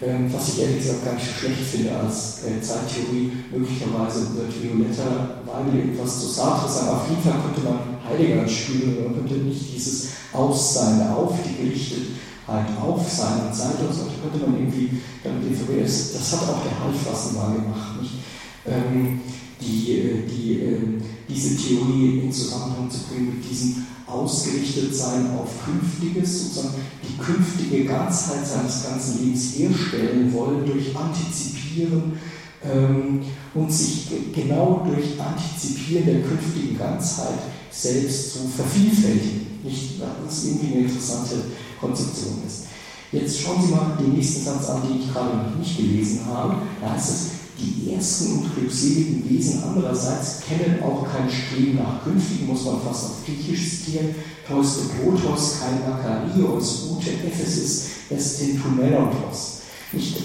Ähm, was ich ehrlich gesagt gar nicht so schlecht finde als äh, Zeittheorie. Möglicherweise wird Violetta Weigel etwas zu Sartre sagen. Auf jeden Fall könnte man Heidegger spielen, man könnte nicht dieses Aussein auf die gerichtet auf seiner Seite und so könnte man irgendwie damit informieren. Das hat auch der Halbfassen mal gemacht, nicht? Ähm, die, äh, die, äh, diese Theorie in Zusammenhang zu bringen mit diesem Ausgerichtetsein auf Künftiges, sozusagen die künftige Ganzheit seines ganzen Lebens herstellen wollen durch Antizipieren ähm, und sich genau durch Antizipieren der künftigen Ganzheit selbst zu vervielfältigen. Nicht, was irgendwie eine interessante Konzeption ist. Jetzt schauen Sie mal den nächsten Satz an, den ich gerade noch nicht gelesen habe. Da heißt es, die ersten und glückseligen Wesen andererseits kennen auch kein Streben nach Künftigen, muss man fast auf Griechisch zitieren. Tois de Protos, kein Makarios, ute Ephesis, estin tumelotos.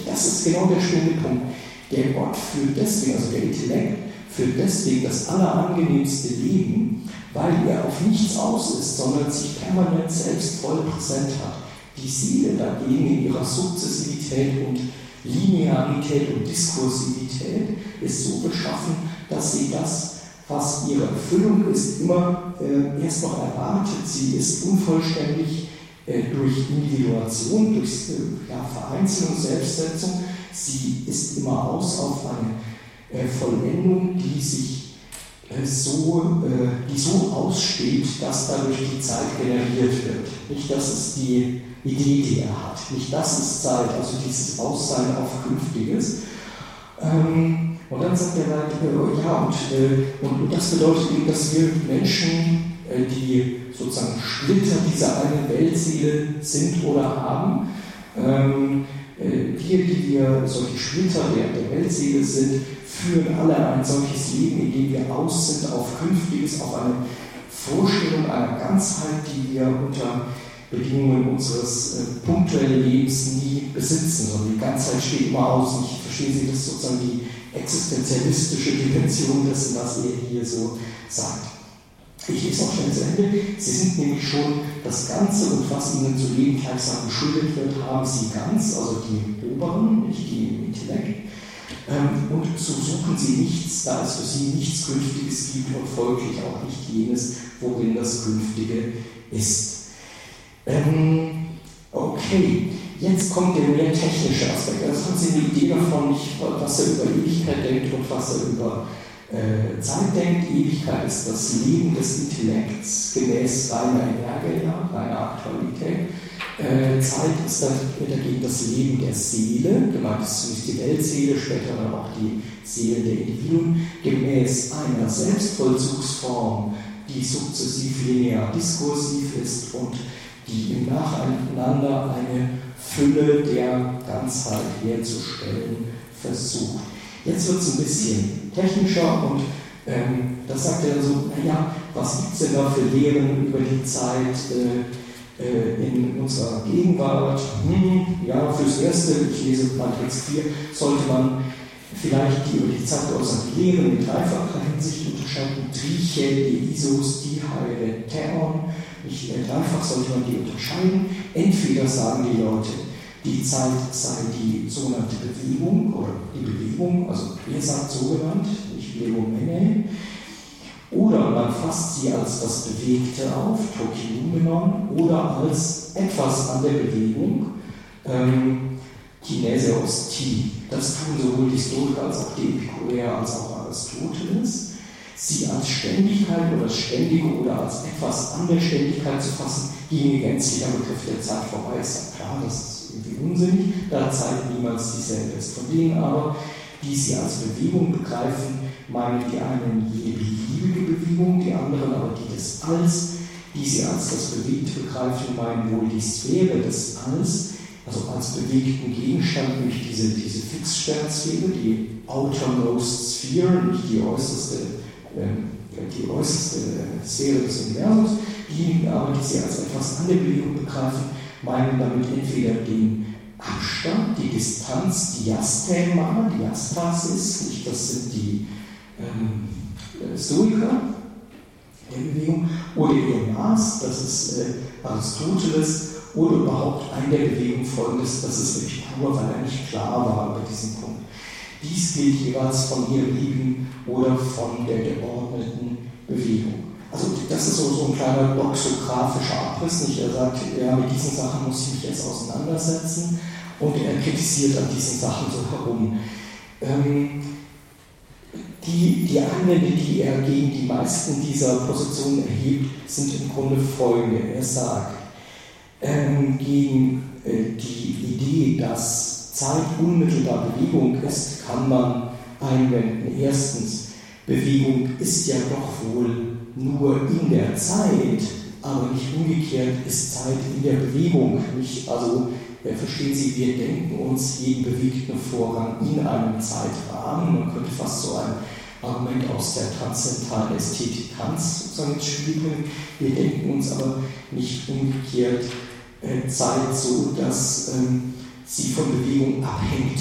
Das ist genau der springende Punkt. Der Gott führt deswegen, also der Intellekt, führt deswegen das allerangenehmste Leben, weil er auf nichts aus ist, sondern sich permanent selbst voll präsent hat. Die Seele dagegen in ihrer Sukzessivität und Linearität und Diskursivität ist so beschaffen, dass sie das, was ihre Erfüllung ist, immer äh, erst noch erwartet. Sie ist unvollständig äh, durch Individuation, durch äh, ja, Vereinzelung, Selbstsetzung. Sie ist immer aus auf eine äh, Vollendung, die sich äh, so, äh, die so aussteht, dass dadurch die Zeit generiert wird. Nicht, das ist die Idee, die er hat. Nicht, das ist Zeit, also dieses Aussein auf Künftiges. Ähm, und dann sagt er halt, ja, und, und, und, das bedeutet eben, dass wir Menschen, die sozusagen Splitter dieser einen Weltseele sind oder haben, ähm, wir, die wir solche Splitter der, der Weltseele sind, führen alle ein solches Leben, in dem wir aus sind auf Künftiges, auf eine Vorstellung einer Ganzheit, die wir unter Bedingungen unseres äh, punktuellen Lebens nie besitzen, sondern die Ganzheit steht immer aus. Ich verstehe Sie, das sozusagen die existenzialistische Dimension dessen, was er hier so sagt. Ich lese auch schnell zu Ende. Sie sind nämlich schon das Ganze und was Ihnen zu Leben gleichsam geschuldet wird, haben Sie ganz, also die Oberen, nicht die im Intellekt, ähm, und so suchen sie nichts, da es für sie nichts Künftiges gibt und folglich auch nicht jenes, worin das Künftige ist. Ähm, okay, jetzt kommt der mehr technische Aspekt. Also haben Sie eine Idee davon, was er über Ewigkeit denkt und was er über äh, Zeit denkt. Ewigkeit ist das Leben des Intellekts gemäß reiner Energie, reiner Aktualität. Äh, Zeit ist dagegen das Leben der Seele, gemeint ist zunächst die Weltseele, später dann auch die Seele der Individuen, gemäß einer Selbstvollzugsform, die sukzessiv linear diskursiv ist und die im Nacheinander eine Fülle der Ganzheit herzustellen versucht. Jetzt wird es ein bisschen technischer und ähm, das sagt er so, naja, was gibt es denn da für Lehren über die Zeit? Äh, äh, in unserer Gegenwart, hm, ja, fürs Erste, ich lese Matrix 4, sollte man vielleicht die über die Zeit geäußerten Lehren in dreifacher Hinsicht unterscheiden. Triche, Isos, Dihaire, Theon. Nicht äh, dreifach sollte man die unterscheiden. Entweder sagen die Leute, die Zeit sei die sogenannte Bewegung oder die Bewegung, also er sagt so genannt, nicht Bewegung Menge. Oder man fasst sie als das Bewegte auf, Tokinumenon, oder als etwas an der Bewegung, ähm, Kineseos Ti. Das tun sowohl die Stoiker als auch die Epikureer als auch Aristoteles. Sie als Ständigkeit oder das Ständige oder als etwas an der Ständigkeit zu fassen, ginge gänzlich am Begriff der Zeit vorbei. Ist ja klar, das ist irgendwie unsinnig, da Zeit niemals dieselbe ist. Von denen aber, die sie als Bewegung begreifen, meinen die einen jede beliebige Bewegung, die anderen aber die des Alls, die sie als das Bewegte begreifen, meinen wohl die Sphäre des Alls, also als bewegten Gegenstand, nämlich diese, diese Fixsternsphäre, die outermost sphere, nicht die äußerste, die äußerste Sphäre des Universums, diejenigen aber, die sie als etwas an der Bewegung begreifen, meinen damit entweder den Abstand, die Distanz, die Diastema, Diastasis, nicht das sind die ähm, Stoiker der Bewegung, oder ihr Maß, das ist äh, Aristoteles, oder überhaupt ein der Bewegung folgendes, das ist Epikur, weil er nicht klar war über diesen Punkt. Dies gilt jeweils von ihrem Lieben oder von der geordneten Bewegung. Also das das ist so, so ein kleiner doxografischer Abriss. Nicht? Er sagt, ja, mit diesen Sachen muss ich mich jetzt auseinandersetzen und er kritisiert an diesen Sachen so herum. Ähm, die, die Einwände, die er gegen die meisten dieser Positionen erhebt, sind im Grunde folgende. Er sagt, ähm, gegen äh, die Idee, dass Zeit unmittelbar Bewegung ist, kann man einwenden. Erstens, Bewegung ist ja doch wohl nur in der Zeit, aber nicht umgekehrt ist Zeit in der Bewegung. Nicht? Also äh, verstehen Sie, wir denken uns jeden bewegten Vorgang in einem Zeitrahmen. Man könnte fast so ein Argument aus der transzendentalen Ästhetik Kants sozusagen ins Spiel bringen. Wir denken uns aber nicht umgekehrt äh, Zeit so, dass ähm, sie von Bewegung abhängt.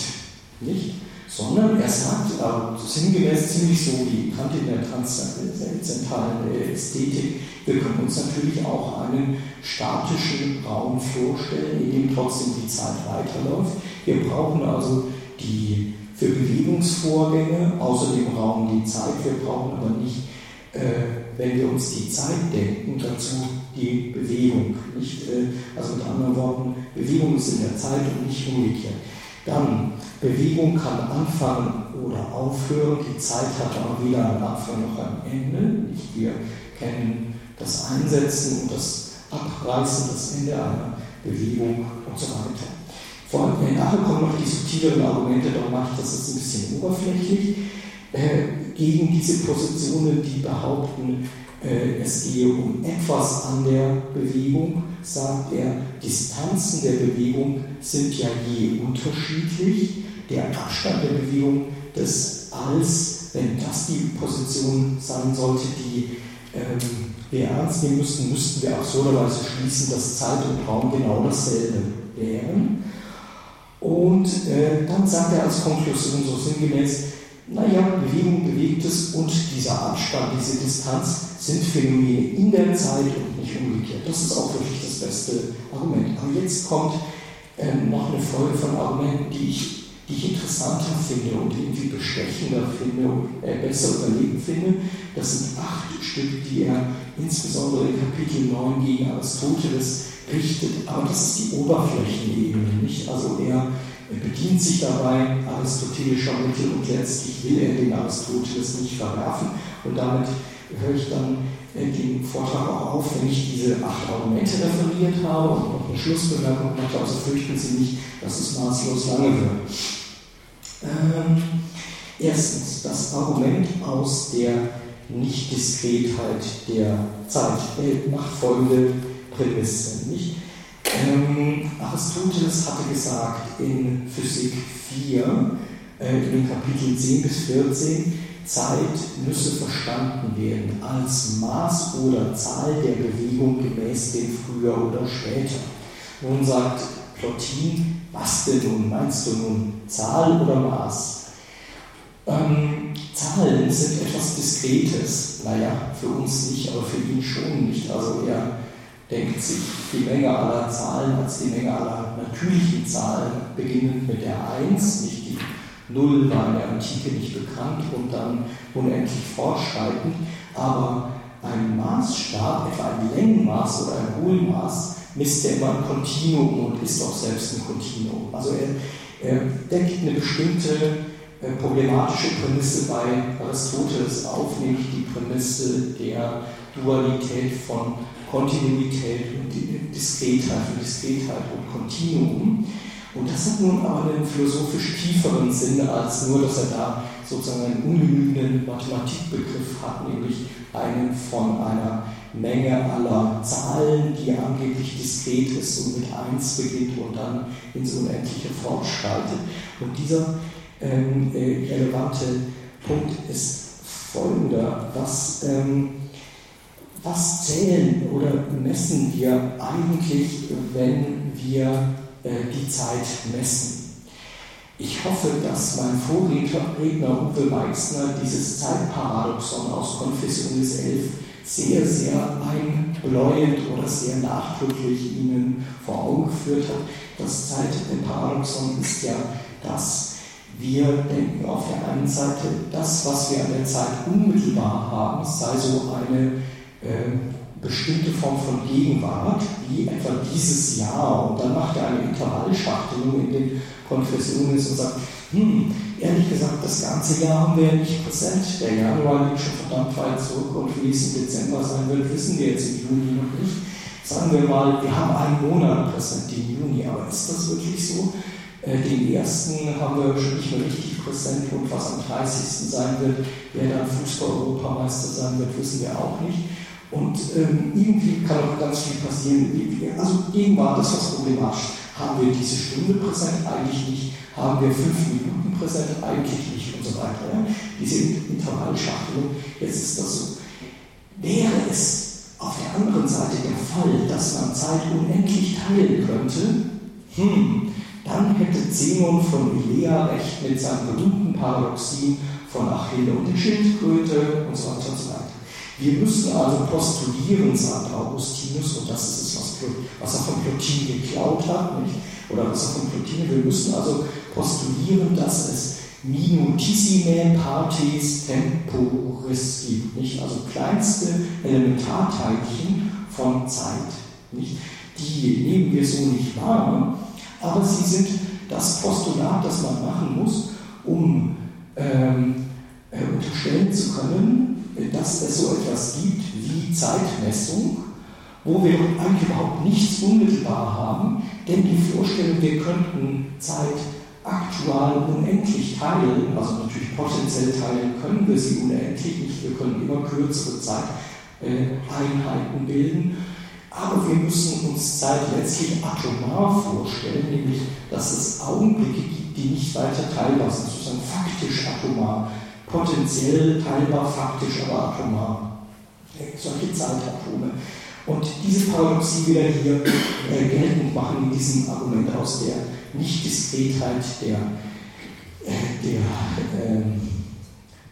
Nicht? Sondern er sagt, äh, sinngemäß ziemlich so wie Kant in der transzendentalen Ästhetik, wir können uns natürlich auch einen statischen Raum vorstellen, in dem trotzdem die Zeit weiterläuft. Wir brauchen also die für Bewegungsvorgänge außer dem Raum die Zeit. Wir brauchen aber nicht, äh, wenn wir uns die Zeit denken, dazu die Bewegung. Nicht, äh, also mit anderen Worten, Bewegung ist in der Zeit und nicht umgekehrt. Dann, Bewegung kann anfangen oder aufhören. Die Zeit hat aber weder einen Anfang noch ein Ende. Wir kennen das Einsetzen und das Abreißen, das Ende einer Bewegung und so weiter. Vor allem nachher kommen noch die subtileren Argumente, darum mache ich das jetzt ein bisschen oberflächlich, äh, gegen diese Positionen, die behaupten, äh, es gehe um etwas an der Bewegung, sagt er, Distanzen der Bewegung sind ja je unterschiedlich. Der Abstand der Bewegung des Alls, wenn das die Position sein sollte, die ähm, wir ernst nehmen müssten, müssten wir absurderweise schließen, dass Zeit und Raum genau dasselbe wären. Und äh, dann sagt er als Konklusion so sinngemäß, naja, Bewegung bewegt es und dieser Abstand, diese Distanz sind Phänomene in der Zeit und nicht umgekehrt. Das ist auch wirklich das beste Argument. Aber jetzt kommt ähm, noch eine Folge von Argumenten, die ich die ich interessanter finde und irgendwie bestechender finde und äh, besser überlegen finde. Das sind acht Stück, die er insbesondere in Kapitel 9 gegen Aristoteles richtet. Aber das ist die Oberflächenebene, nicht? Also er bedient sich dabei aristotelischer Mittel und letztlich will er den Aristoteles nicht verwerfen. Und damit höre ich dann äh, den Vortrag auch auf, wenn ich diese acht Argumente referiert habe und noch eine Schlussbemerkung mache, also fürchten Sie nicht, dass es maßlos lange wird. Ähm, erstens, das Argument aus der Nichtdiskretheit der Zeit äh, macht folgende Prämisse. Nicht? Ähm, Aristoteles hatte gesagt in Physik 4, äh, in den Kapiteln 10 bis 14, Zeit müsse verstanden werden als Maß oder Zahl der Bewegung gemäß dem früher oder später. Nun sagt Plotin, was denn nun? Meinst du nun Zahl oder Maß? Ähm, Zahlen sind etwas Diskretes. Naja, für uns nicht, aber für ihn schon nicht. Also er denkt sich die Menge aller Zahlen als die Menge aller natürlichen Zahlen, beginnend mit der 1, nicht die Null war in der Antike nicht bekannt und dann unendlich fortschreitend, aber ein Maßstab, etwa ein Längenmaß oder ein Hohlmaß, misst er immer ein Kontinuum und ist auch selbst ein Kontinuum. Also er, er deckt eine bestimmte äh, problematische Prämisse bei Aristoteles auf, nämlich die Prämisse der Dualität von Kontinuität und Diskretheit, und Diskretheit und Kontinuum. Und das hat nun aber einen philosophisch tieferen Sinn als nur, dass er da sozusagen einen ungenügenden Mathematikbegriff hat, nämlich einen von einer Menge aller Zahlen, die angeblich diskret ist und mit 1 beginnt und dann ins Unendliche fortschreitet. Und dieser ähm, äh, relevante Punkt ist folgender. Was ähm, was zählen oder messen wir eigentlich, wenn wir die Zeit messen? Ich hoffe, dass mein Vorredner Uwe Meixner dieses Zeitparadoxon aus Konfessionis 11 sehr, sehr einbläuend oder sehr nachdrücklich Ihnen vor Augen geführt hat. Das Zeitparadoxon ist ja, dass wir denken auf der einen Seite, das, was wir an der Zeit unmittelbar haben, sei so eine äh, bestimmte Form von Gegenwart, wie etwa dieses Jahr. Und dann macht er eine Intervallschachtelung in den Konfessionen und sagt, hm, ehrlich gesagt, das ganze Jahr haben wir ja nicht präsent. Der Januar liegt schon verdammt weit zurück und wie es im Dezember sein wird, wissen wir jetzt im Juni noch nicht. Sagen wir mal, wir haben einen Monat präsent, den Juni, aber ist das wirklich so? Äh, den ersten haben wir schon nicht mehr richtig präsent und was am 30. sein wird, wer dann Fußball-Europameister sein wird, wissen wir auch nicht. Und ähm, irgendwie kann auch ganz viel passieren. Also Gegenwart ist was problematisch. Haben wir diese Stunde präsent? Eigentlich nicht. Haben wir fünf Minuten präsent? Eigentlich nicht und so weiter. Ja? Diese Intervallschachtelung, jetzt ist das so. Wäre es auf der anderen Seite der Fall, dass man Zeit unendlich teilen könnte, hm, dann hätte Zenon von Elea recht mit seinen berühmten Paradoxien von Achille und der Schildkröte und so weiter und so weiter. Wir müssen also postulieren, sagt Augustinus, und das ist es, was, er von Plotin geklaut hat, nicht? oder was er von Plotin, wir müssen also postulieren, dass es minutissime partes temporis gibt, nicht? also kleinste Elementarteilchen von Zeit. Nicht? Die nehmen wir so nicht wahr, aber sie sind das Postulat, das man machen muss, um ähm, äh, unterstellen zu können, dass es so etwas gibt wie Zeitmessung, wo wir eigentlich überhaupt nichts unmittelbar haben, denn die Vorstellung, wir könnten Zeit aktual unendlich teilen, also natürlich potenziell teilen können wir sie unendlich nicht, wir können immer kürzere Zeiteinheiten bilden, aber wir müssen uns Zeit letztlich atomar vorstellen, nämlich dass es Augenblicke gibt, die nicht weiter teilbar sind, sozusagen faktisch atomar potenziell teilbar, faktisch, aber atomar. Solche Zeitatome. Und diese Paradoxie wieder hier äh, geltend machen in diesem Argument aus der Nichtdiskretheit der, äh, der ähm,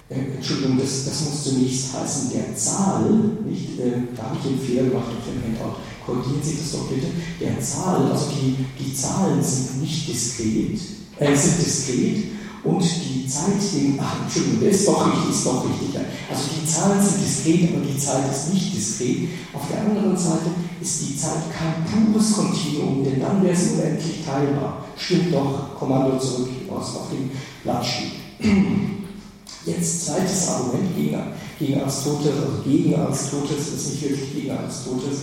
äh, Entschuldigung, das, das, muss zunächst heißen, der Zahl, nicht, äh, da habe ich einen Fehler gemacht auf dem Handout, korrigieren Sie das doch bitte, der Zahl, also die, die Zahlen sind nicht diskret, äh, sind diskret und die Zeit, den, ach Entschuldigung, der ist doch richtig, ist doch richtig. Also die Zahlen sind diskret, aber die Zeit ist nicht diskret. Auf der anderen Seite ist die Zeit kein pures Kontinuum, denn dann wäre sie unendlich teilbar. Stimmt doch, Kommando zurück, was auf dem Blatt steht. [clears throat] Jetzt zweites Argument gegen, gegen Aristoteles, also gegen Aristoteles, ist nicht wirklich gegen Aristoteles.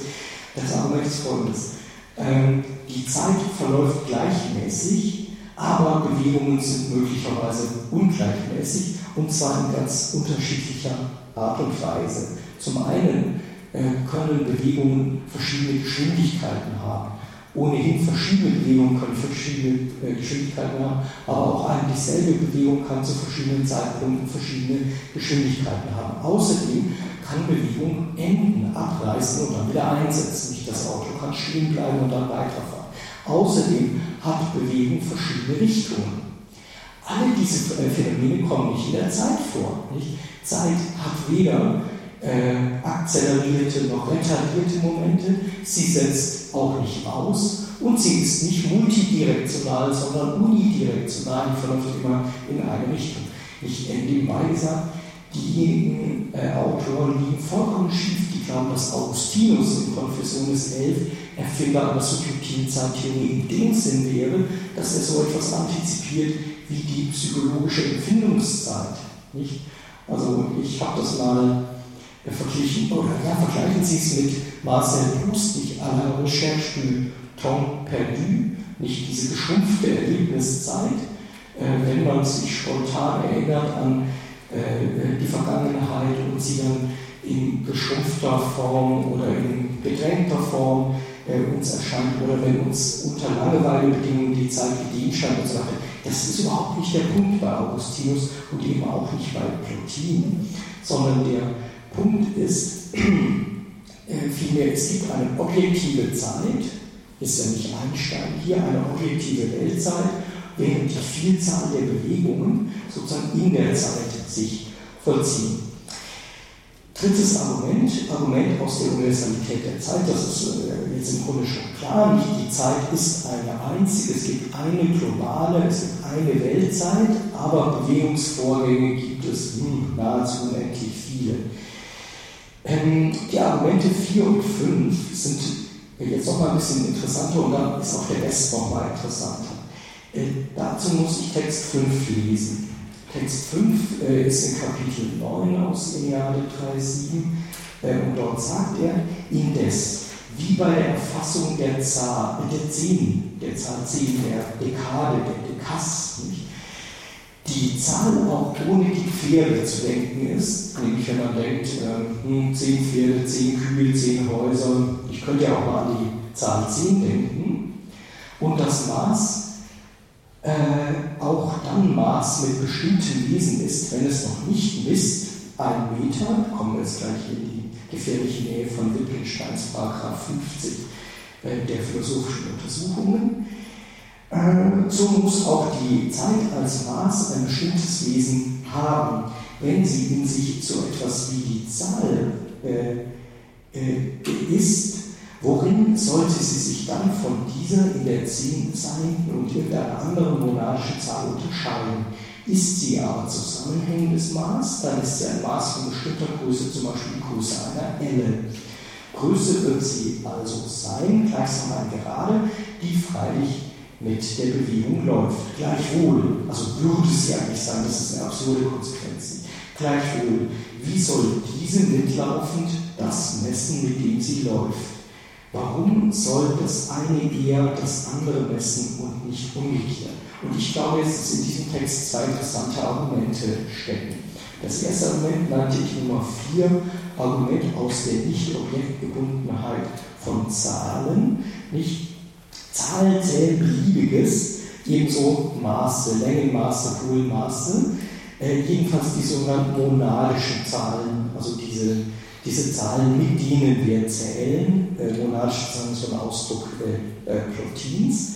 Das Argument ist folgendes. Ähm, die Zeit verläuft gleichmäßig aber Bewegungen sind möglicherweise ungleichmäßig und zwar in ganz unterschiedlicher Art und Weise. Zum einen äh, können Bewegungen verschiedene Geschwindigkeiten haben. Ohnehin verschiedene Bewegungen können verschiedene äh, Geschwindigkeiten haben, aber auch eine dieselbe Bewegung kann zu verschiedenen Zeitpunkten verschiedene Geschwindigkeiten haben. Außerdem kann Bewegung enden, abreißen und dann wieder einsetzen. Nicht das Auto kann stehen bleiben und dann weiterfahren. Außerdem hat Bewegung verschiedene Richtungen. Alle diese Phänomene kommen nicht in der Zeit vor. Nicht? Zeit hat weder äh, akzelerierte noch retardierte Momente, sie setzt auch nicht aus und sie ist nicht multidirektional, sondern unidirektional, die verläuft immer in eine Richtung. Ich nebenbei gesagt, diejenigen äh, Autoren liegen vollkommen schief, die glauben, dass Augustinus in Confessiones 11 Erfinder einer subjektiven Zeittheorie in dem Sinn wäre, dass er so etwas antizipiert wie die psychologische Empfindungszeit. Nicht? Also ich habe das mal äh, verglichen, oder ja, vergleichen Sie es mit Marcel Proust, nicht à la recherche du temps perdu, nicht diese geschrumpfte Erlebniszeit, äh, wenn man sich spontan erinnert an äh, die Vergangenheit und sie dann in geschrumpfter Form oder in gedrängter Form äh, uns erscheint oder wenn uns unter Langeweilebedingungen die Zeit gedient scheint und so weiter. Das ist überhaupt nicht der Punkt bei Augustinus und eben auch nicht bei Plotin, sondern der Punkt ist [clears throat] äh, vielmehr, es gibt eine objektive Zeit, ist ja nicht Einstein, hier eine objektive Weltzeit, während die Vielzahl der Bewegungen sozusagen in der Zeit sich vollziehen. Drittes Argument, Argument aus der Universalität der Zeit, das ist äh, jetzt im Grunde schon klar, nicht die Zeit ist eine einzige, es gibt eine globale, es gibt eine Weltzeit, aber Bewegungsvorgänge gibt es hm, nahezu unendlich viele. Ähm, die Argumente 4 und 5 sind jetzt nochmal ein bisschen interessanter und dann ist auch der Rest nochmal interessanter. Äh, dazu muss ich Text 5 lesen. Text 5 äh, ist in Kapitel 9 aus Iliade 3,7 äh, und dort sagt er, indes, wie bei der Erfassung der Zahl, der 10, der Zahl 10, der Dekade, der Dekas, nicht? die Zahl auch ohne die Pferde zu denken ist, nämlich wenn man denkt, äh, hm, 10 Pferde, 10 Kühe, 10 Häuser, ich könnte ja auch mal an die Zahl 10 denken, und das Maß äh, auch dann Maß mit bestimmten Wesen ist, wenn es noch nicht misst, ein Meter, kommen wir jetzt gleich in die gefährliche Nähe von Wittgensteins Paragraph 50 äh, der philosophischen Untersuchungen, äh, so muss auch die Zeit als Maß ein bestimmtes Wesen haben, wenn sie in sich so etwas wie die Zahl äh, äh, ist, worin sollte sie sich dann von dieser in der Zehn sein und irgendeiner anderen monadischen Zahl unterscheiden? Ist sie aber zusammenhängendes Maß, dann ist sie ein Maß von bestimmter Größe, zum Beispiel die Größe einer Elle. Größe wird sie also sein, gleichsam ein Gerade, die freilich mit der Bewegung läuft. Gleichwohl, also würde ja nicht sein, das ist eine absurde Konsequenz. Gleichwohl, wie soll diese mitlaufend das messen, mit dem sie läuft? Warum soll das eine eher das andere messen und nicht umgekehrt? Und ich glaube, dass in diesem Text zwei interessante Argumente stecken. Das erste Argument nannte ich Nummer 4, Argument aus der Nicht-Objektgebundenheit von Zahlen. Nicht Zahlen zählen beliebiges, ebenso Maße, Längenmaße, Polmaße, äh, jedenfalls die sogenannten monadischen Zahlen, also diese, diese Zahlen, mit denen wir zählen. Äh, Zahlen ist so ein Ausdruck äh, äh, Plotins.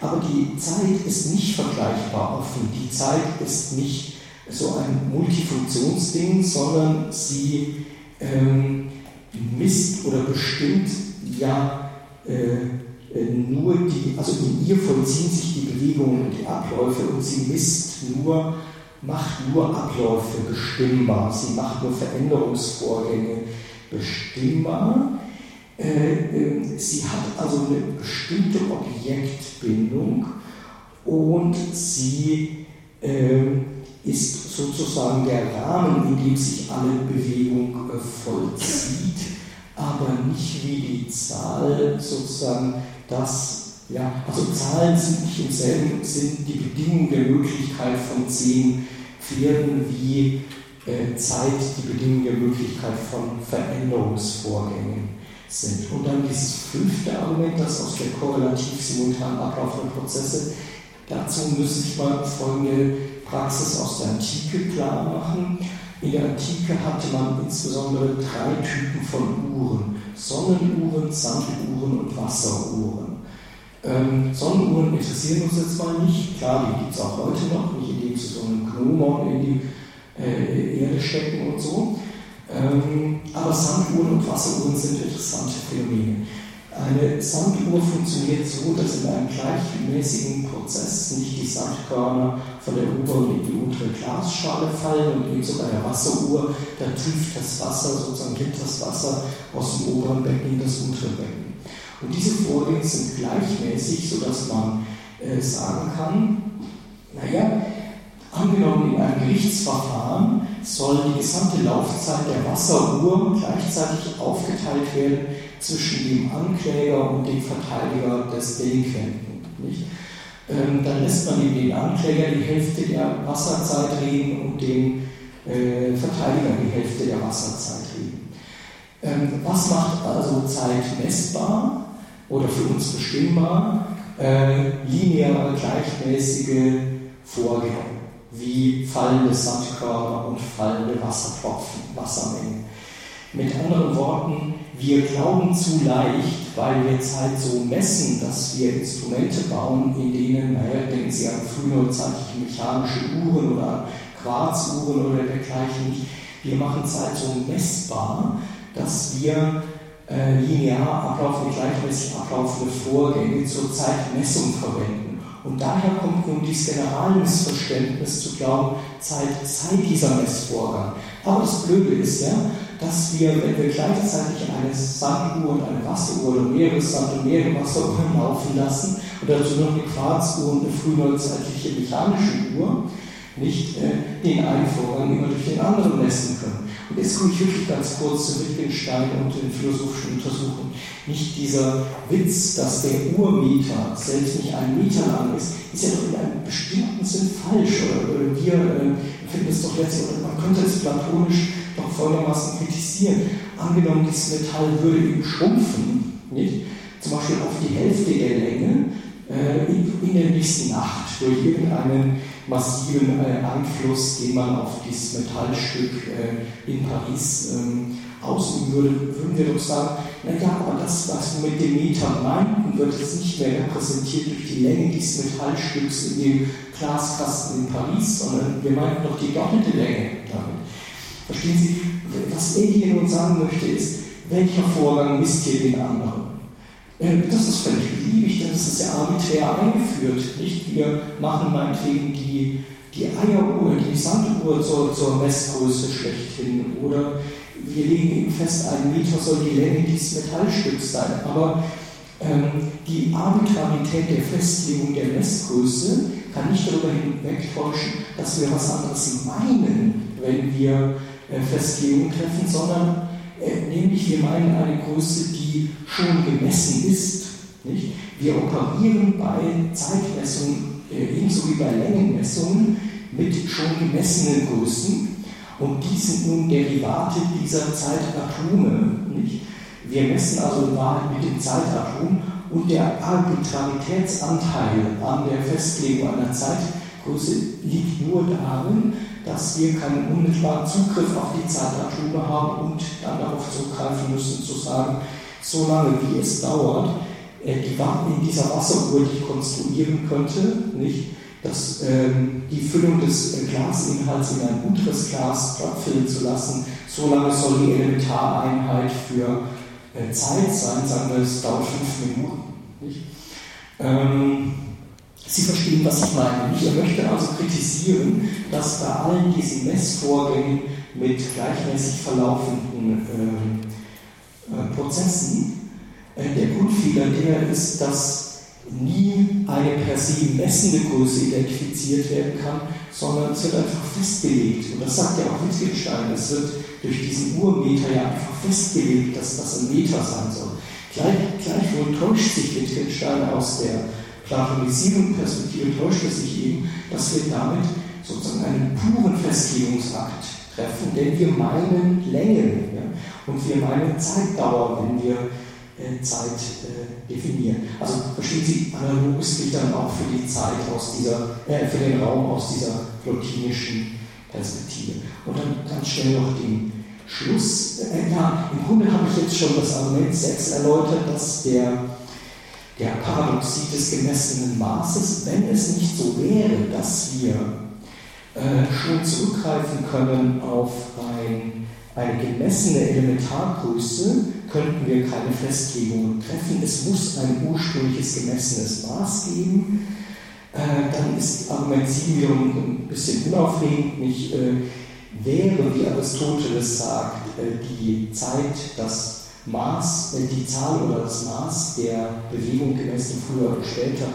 Aber die Zeit ist nicht vergleichbar offen. Die Zeit ist nicht so ein Multifunktionsding, sondern sie ähm, misst oder bestimmt ja äh, äh, nur die, also in ihr vollziehen sich die Bewegungen und die Abläufe und sie misst nur, macht nur Abläufe bestimmbar, sie macht nur Veränderungsvorgänge bestimmbar. Äh, ähm, sie hat also eine bestimmte Objektbindung und sie ähm, ist sozusagen der Rahmen, in dem sich alle Bewegung äh, vollzieht, aber nicht wie die Zahl sozusagen dass, ja, also Zahlen sind nicht im selben Sinn die Bedingung der Möglichkeit von zehn Pferden wie äh, Zeit die Bedingung der Möglichkeit von Veränderungsvorgängen sind. Und dann dieses fünfte Argument, das aus der korrelativ simultan ablaufenden Prozesse, dazu müssen sich mal folgende Praxis aus der Antike klar machen. In der Antike hatte man insbesondere drei Typen von Uhren. Sonnenuhren, Sanduhren und Wasseruhren. Ähm, Sonnenuhren interessieren uns jetzt mal nicht. Klar, die gibt es auch heute noch, nicht indem sie so Gnomon in die äh, Erde stecken und so. Ähm, aber Sanduhren und Wasseruhren sind interessante Phänomene. Eine Sanduhr funktioniert so, dass in einem gleichmäßigen Prozess nicht die Sandkörner von der oberen in die untere Glasschale fallen und ebenso bei der Wasseruhr, da trifft das Wasser, sozusagen gibt das Wasser aus dem oberen Becken in das untere Becken. Und diese Vorgänge sind gleichmäßig, sodass man äh, sagen kann, naja, Angenommen, in einem Gerichtsverfahren soll die gesamte Laufzeit der Wasseruhr gleichzeitig aufgeteilt werden zwischen dem Ankläger und dem Verteidiger des Delinquenten. Nicht? Ähm, dann lässt man den Ankläger die Hälfte der Wasserzeit reden und den äh, Verteidiger die Hälfte der Wasserzeit reden. Ähm, was macht also Zeit messbar oder für uns bestimmbar? Äh, lineare, gleichmäßige Vorgänge wie fallende Sandkörner und fallende Wassertropfen, Wassermengen. Mit anderen Worten, wir glauben zu leicht, weil wir Zeit so messen, dass wir Instrumente bauen, in denen, naja, denken Sie an frühneuzeitliche mechanische Uhren oder an Quarzuhren oder dergleichen, wir machen Zeit so messbar, dass wir äh, linear ablaufende, gleichmäßig ablaufende Vorgänge zur Zeitmessung verwenden. Und daher kommt nun dieses Generalmissverständnis zu glauben, Zeit sei dieser Messvorgang. Aber das Blöde ist ja, dass wir, wenn wir gleichzeitig eine Sanduhr und eine Wasseruhr oder mehrere Sand- und mehrere Wasseruhren laufen lassen und dazu noch eine Quarzuhr und eine frühneuzeitliche mechanische Uhr, nicht äh, den einen Vorgang immer durch den anderen messen können. Und jetzt komme ich wirklich ganz kurz zu Wittgenstein und den philosophischen Untersuchungen. Nicht dieser Witz, dass der Urmeter selbst nicht ein Meter lang ist, ist ja doch in einem bestimmten Sinn falsch. Oder wir äh, finden es doch letztlich, oder man könnte es platonisch doch folgendermaßen kritisieren. Angenommen, dieses Metall würde eben schrumpfen, nicht? zum Beispiel auf die Hälfte der Länge äh, in, in der nächsten Nacht durch irgendeinen massiven äh, Einfluss, den man auf dieses Metallstück äh, in Paris ähm, ausüben würde, würden wir doch sagen, naja, aber das, was wir mit dem Meter meinten, wird jetzt nicht mehr repräsentiert durch die Länge dieses Metallstücks in dem Glaskasten in Paris, sondern wir meinten doch die doppelte Länge damit. Verstehen Sie, was hier nun sagen möchte, ist, welcher Vorgang misst hier den anderen? Äh, das ist völlig beliebig, denn das ist ja arbiträr eingeführt. Nicht? Wir machen meinetwegen die, die Eieruhr, die Sanduhr zur, zur Messgröße schlechthin oder wir legen eben fest, ein Meter soll die Länge dieses Metallstücks sein. Aber ähm, die Arbitrarität der Festlegung der Messgröße kann nicht darüber hinwegtäuschen, dass wir was anderes meinen, wenn wir äh, Festlegungen treffen, sondern nämlich wir meinen eine Größe, die schon gemessen ist. Nicht? Wir operieren bei Zeitmessungen äh, ebenso wie bei Längenmessungen mit schon gemessenen Größen und die sind nun Derivate dieser Zeitatome. Nicht? Wir messen also in Wahrheit mit dem Zeitatom und der Arbitraritätsanteil an der Festlegung einer Zeitgröße liegt nur darin, dass wir keinen unmittelbaren Zugriff auf die Zeitatome haben und dann darauf zurückgreifen müssen, zu sagen, so lange wie es dauert, äh, die Warten in dieser Wasseruhr, die ich konstruieren könnte, nicht, dass ähm, die Füllung des äh, Glasinhalts in ein unteres Glas stattfinden zu lassen, so lange soll die Elementareinheit für äh, Zeit sein, sagen wir, es dauert fünf Minuten. Nicht? Ähm, Sie verstehen, was ich meine. Ich möchte also kritisieren, dass bei allen diesen Messvorgängen mit gleichmäßig verlaufenden äh, äh, Prozessen äh, der Grundfehler der ist, dass nie eine per se messende Größe identifiziert werden kann, sondern es wird einfach festgelegt. Und das sagt ja auch Wittgenstein, es wird durch diesen Urmeter ja einfach festgelegt, dass das ein Meter sein soll. Gleich, gleichwohl täuscht sich Wittgenstein aus der platonisierenden Perspektive, täuscht es sich eben, dass wir damit sozusagen einen puren Festlegungsakt treffen, denn wir meinen Längen ja? und wir meinen Zeitdauer, wenn wir äh, Zeit äh, definieren. Also verstehen Sie, analoges gilt dann auch für die Zeit aus dieser, äh, für den Raum aus dieser plotinischen Perspektive. Und dann ganz schnell noch den Schluss. Äh, ja, im Grunde habe ich jetzt schon das Argument 6 erläutert, dass der, der Paradoxie des gemessenen Maßes, wenn es nicht so wäre, dass wir äh, schon zurückgreifen können auf ein, eine gemessene Elementargröße, könnten wir keine Festlegungen treffen. Es muss ein ursprüngliches gemessenes Maß geben. Äh, dann ist Argument 7 wiederum ein bisschen unaufregend. Nicht, äh, wäre, wie Aristoteles sagt, äh, die Zeit, das Maß, die Zahl oder das Maß der Bewegung gemessen früher oder später,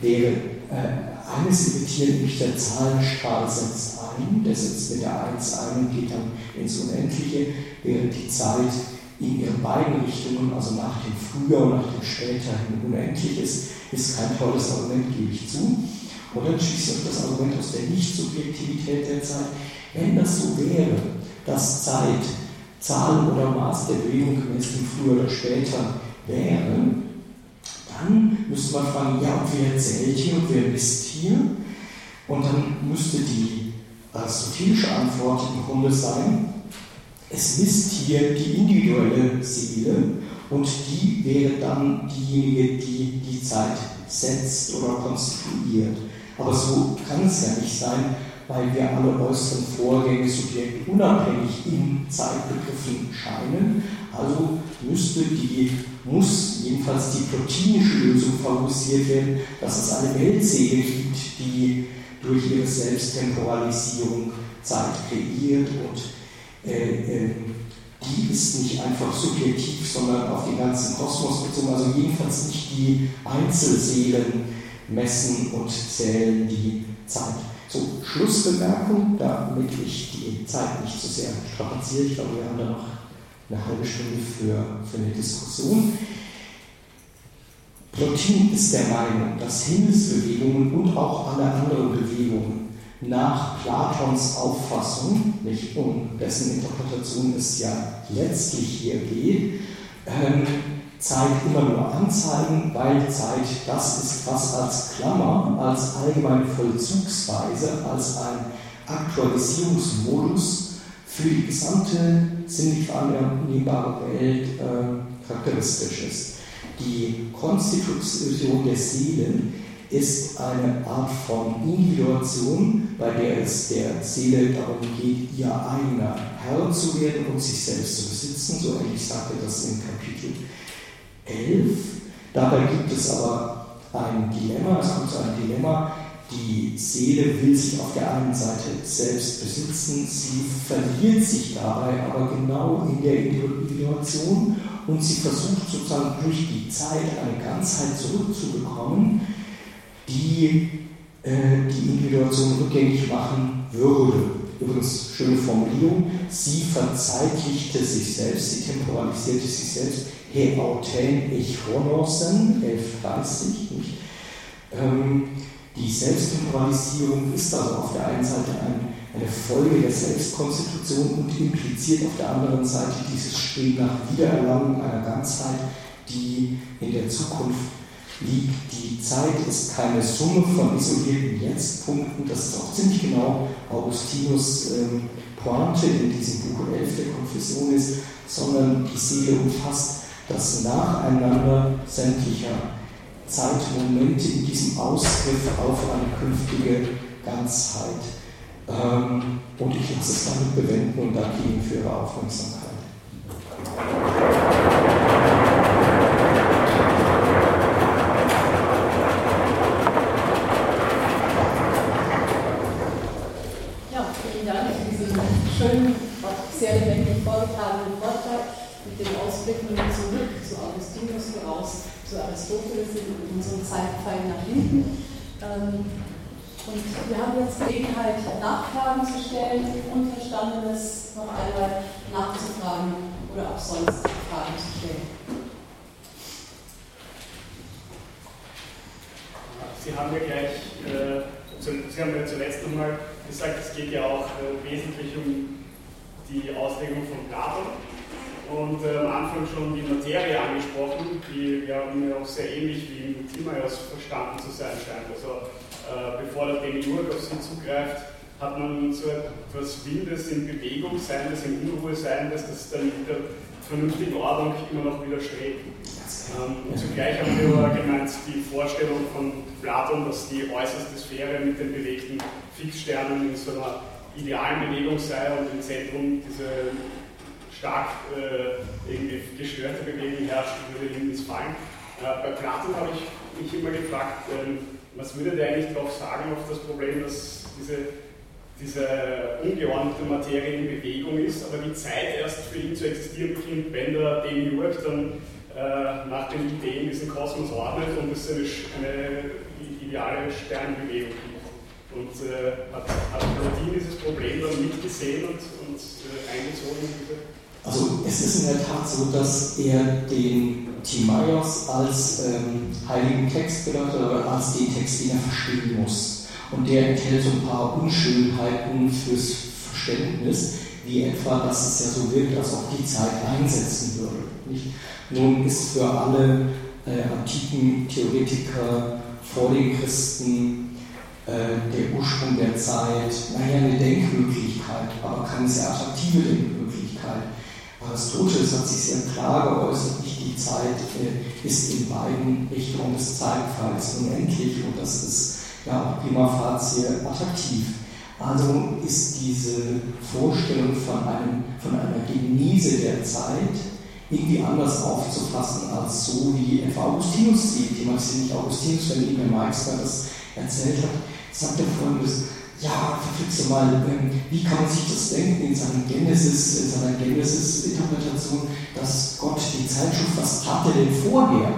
wäre äh, eines imitieren, nämlich der Zahlenstrahl setzt ein, der setzt mit der 1 ein und geht dann ins Unendliche, während die Zeit in ihren beiden Richtungen, also nach dem Früher und nach dem Später hin unendlich ist, ist kein tolles Argument, gebe ich zu. Und dann schließt auch das Argument aus der Nicht-Subjektivität der Zeit. Wenn das so wäre, dass Zeit Zahl oder Maß der Bewegung gemäß dem Früher oder Später wäre, dann müsste man fragen, ja, und wer zählt hier und wer misst hier? Und dann müsste die aristotelische Antwort im Grunde sein, es misst hier die individuelle Seele und die wäre dann diejenige, die die Zeit setzt oder konstituiert. Aber so kann es ja nicht sein, weil wir alle äußeren Vorgänge subjektunabhängig in Zeitbegriffen scheinen. Also müsste die, muss jedenfalls die plotinische Lösung favorisiert werden, dass es eine Weltseele gibt, die durch ihre Selbsttemporalisierung Zeit kreiert und äh, äh, die ist nicht einfach subjektiv, sondern auf den ganzen Kosmos bezogen, also jedenfalls nicht die Einzelseelen messen und zählen die Zeit. So, Schlussbemerkung, damit ich die Zeit nicht zu so sehr strapaziere. Ich glaube, wir haben da noch eine halbe Stunde für, für eine Diskussion. Plotin ist der Meinung, dass Himmelsbewegungen und auch alle anderen Bewegungen nach Platons Auffassung, nicht um dessen Interpretation es ja letztlich hier geht, ähm, Zeit immer nur anzeigen, weil Zeit das ist, was als Klammer, als allgemeine Vollzugsweise, als ein Aktualisierungsmodus für die gesamte sinnlich vereinnehmbare Welt äh, charakteristisch ist. Die Konstitution der Seelen ist eine Art von Individuation, bei der es der Seele darum geht, ihr eigener Herr zu werden und sich selbst zu besitzen. So ähnlich sagte das in Kapitel 11. Dabei gibt es aber ein Dilemma, es kommt zu einem Dilemma, die Seele will sich auf der einen Seite selbst besitzen, sie verliert sich dabei aber genau in der Individuation und sie versucht sozusagen durch die Zeit eine Ganzheit zurückzubekommen, die äh, die Individuation rückgängig machen würde. Übrigens, schöne Formulierung, sie verzeitlichte sich selbst, sie temporalisierte sich selbst, he auten ich honosen, 1130. Nicht? Ähm, die Selbsttemporalisierung ist also auf der einen Seite ein, eine Folge der Selbstkonstitution und impliziert auf der anderen Seite dieses Streben nach Wiedererlangung einer Ganzheit, die in der Zukunft liegt. Die Zeit ist keine Summe von isolierten Jetztpunkten, das ist auch ziemlich genau Augustinus ähm, Pointe in diesem Buch 11 der Konfession ist, sondern die Seele umfasst das Nacheinander sämtlicher Zeitmomente in diesem Ausgriff auf eine künftige Ganzheit. Ähm, und ich lasse es damit bewenden und danke Ihnen für Ihre Aufmerksamkeit. Ja, vielen Dank für diesen schönen, auch sehr lebendig vorgetragenen Vortrag mit den Ausblicken zurück zu Augustinus voraus zu Aristoteles in unserem Zeitpfeil nach hinten. Ähm, und wir haben jetzt Gelegenheit, Nachfragen zu stellen, Unverstandenes noch einmal nachzufragen oder auch sonst Fragen zu stellen. Sie haben ja gleich, äh, Sie haben ja nochmal gesagt, es geht ja auch äh, wesentlich um die Auslegung von Platon und äh, am Anfang schon die Materie angesprochen, die ja mir auch sehr ähnlich wie im Timaeus verstanden zu sein scheint. Also äh, bevor der Demiurg auf sie zugreift, hat man so etwas Wildes in Bewegung sein, das in Unruhe sein, dass das dann mit der vernünftigen Ordnung immer noch widerstrebt. Ähm, zugleich haben wir aber gemeint, die Vorstellung von Platon, dass die äußerste Sphäre mit den bewegten Fixsternen in so einer idealen Bewegung sei und im Zentrum diese stark äh, irgendwie gestörte Bewegung herrscht, würde ihm missfallen. Äh, bei Platon habe ich mich immer gefragt, ähm, was würde der eigentlich darauf sagen, auf das Problem, dass diese, diese ungeordnete Materie in Bewegung ist, aber die Zeit erst für ihn zu existieren beginnt, wenn der Demiurg dann äh, nach den Ideen diesen Kosmos ordnet und es eine, eine ideale Sternbewegung gibt. Und äh, hat, hat Plotin dieses Problem dann mitgesehen und, und äh, eingezogen also es ist in der Tat so, dass er den Timaios als ähm, heiligen Text bedeutet oder als den Text, den er verstehen muss. Und der enthält so ein paar Unschönheiten fürs Verständnis, wie etwa, dass es ja so wirkt, als ob die Zeit einsetzen würde. Nicht? Nun ist für alle äh, antiken Theoretiker vor den Christen äh, der Ursprung der Zeit, naja, eine Denkmöglichkeit, aber keine sehr attraktive Denkmöglichkeit. Aristoteles hat sich sehr klar geäußert, nicht die Zeit äh, ist in beiden Richtungen des Zeitpfeils unendlich und das ist ja prima facie attraktiv. Also ist diese Vorstellung von, einem, von einer Genese der Zeit irgendwie anders aufzufassen als so wie etwa Augustinus sieht. Jemand ist nicht Augustinus, wenn ihm der Meister das erzählt hat, sagt er folgendes, ja, verflixe mal, ähm, wie kann man sich das denken in seiner Genesis, in seiner Genesis-Interpretation, dass Gott die Zeit schuf, was tat er denn vorher?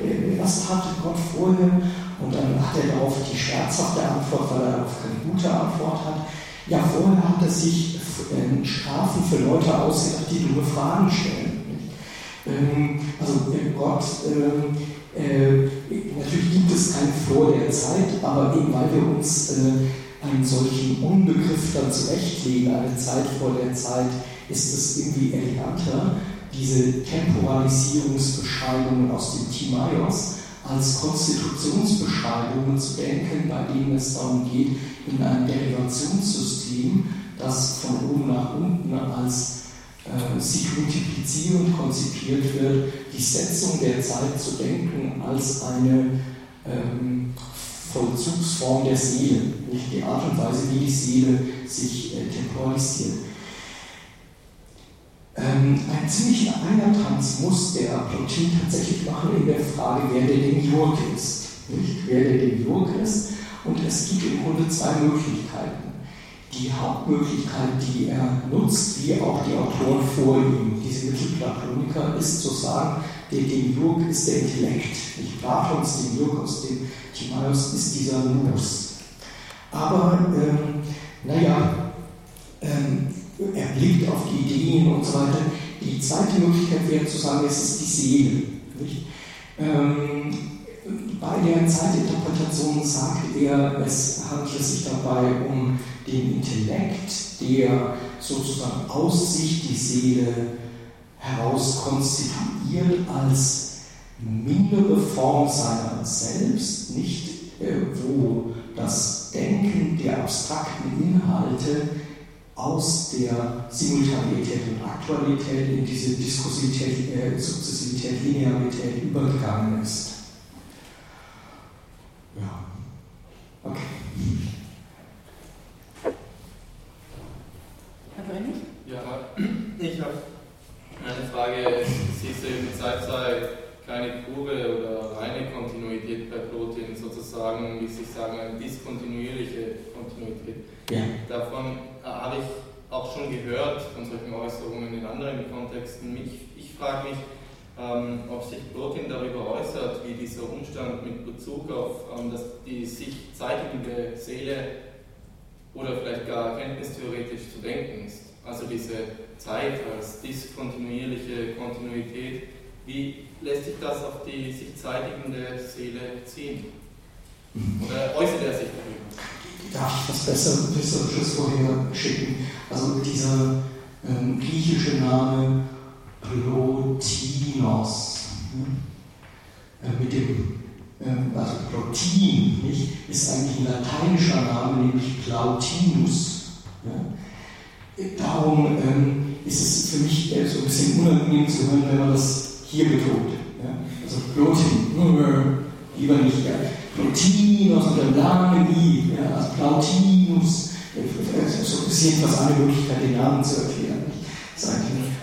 Äh, was tat Gott vorher? Und dann hat er darauf die scherzhafte Antwort, weil er darauf keine gute Antwort hat. Ja, vorher hat er sich äh, Strafen für Leute ausgedacht, die dumme Fragen stellen. Ähm, also Gott, ähm, äh, natürlich gibt es kein Vor der Zeit, aber eben weil wir uns äh, einen solchen Unbegriff dann zurechtlegen, eine Zeit vor der Zeit, ist es irgendwie eleganter, diese Temporalisierungsbeschreibungen aus dem Timaios als Konstitutionsbeschreibungen zu denken, bei denen es darum geht, in ein Derivationssystem, das von oben nach unten als äh, sich multiplizierend konzipiert wird, die Setzung der Zeit zu denken als eine ähm, Vollzugsform der Seele, nicht die Art und Weise, wie die Seele sich äh, temporalisiert. Ähm, einen ziemlichen Einertanz muss der Plotin tatsächlich machen in der Frage, wer der Demiurg ist. Nicht? Wer der Demiurg ist. Und es gibt im Grunde zwei Möglichkeiten. Die Hauptmöglichkeit, die er nutzt, wie auch die Autoren vor ihm, diese Mittelplatoniker, ist zu sagen, der Demiurg ist der Intellekt. Nicht Platons Demiurg aus dem Timaeus ist dieser Nous. Aber, ähm, naja, ähm, er blickt auf die Ideen und so weiter. Die zweite Möglichkeit wäre zu sagen, es ist die Seele. Ähm, bei der Zeitinterpretation sagt er, es handelt sich dabei um den Intellekt, der sozusagen aus sich die Seele heraus konstituiert als mindere Form seiner selbst, nicht äh, wo das Denken der abstrakten Inhalte aus der Simultanität und Aktualität in diese Diskursivität, äh, Sukzessivität, Linearität übergegangen ist. Ja, okay. Herr Brennig? Ja, ich habe eine Frage. Siehst du im Zeit sei keine pure oder reine Kontinuität bei Plotin, sozusagen, wie Sie sagen, eine diskontinuierliche Kontinuität. Ja. Davon äh, habe ich auch schon gehört, von solchen Äußerungen in anderen Kontexten. Mich, ich frage mich, ähm, ob sich Plotin darüber äußert, wie dieser Umstand mit Bezug auf ähm, das, die sich zeitigende Seele oder vielleicht gar erkenntnistheoretisch zu denken ist. Also diese Zeit als diskontinuierliche Kontinuität, wie lässt sich das auf die sich zeitigende Seele ziehen? Oder äußert er sich Darf ich was Besseres vorher schicken? Also dieser ähm, griechische Name Plotinos äh, mit dem ähm, also Plotin nicht, ist eigentlich ein lateinischer Name, nämlich Plautinus. Ja? Darum ähm, ist es für mich äh, so ein bisschen unangenehm zu hören, wenn man das hier betont. Ja? Also Plotin, lieber nicht. Ja? Plotinus und einem langen I, ja? also Plautinus, so ist jedenfalls eine Möglichkeit, den Namen zu erklären.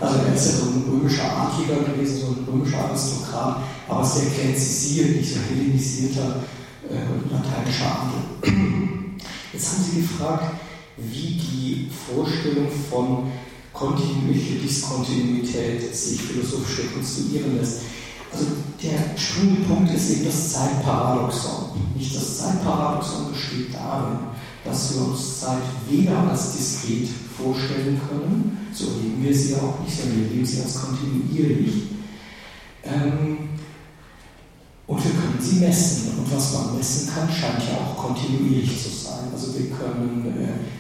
Also er ist ja so ein römischer Adliger gewesen, so ein römischer Aristokrat, aber sehr klänzisiert, nicht so hellenisierter äh, lateinischer Adel. [clears throat] Jetzt haben Sie gefragt, wie die Vorstellung von kontinuierliche Diskontinuität sich philosophisch rekonstruieren lässt. Also der springende Punkt ist eben das Zeitparadoxon. Nicht das Zeitparadoxon besteht darin, dass wir uns Zeit weder als diskret vorstellen können, so erleben wir sie auch nicht, sondern wir erleben sie als kontinuierlich. Ähm, und wir können sie messen. Und was man messen kann, scheint ja auch kontinuierlich zu sein. Also wir können äh,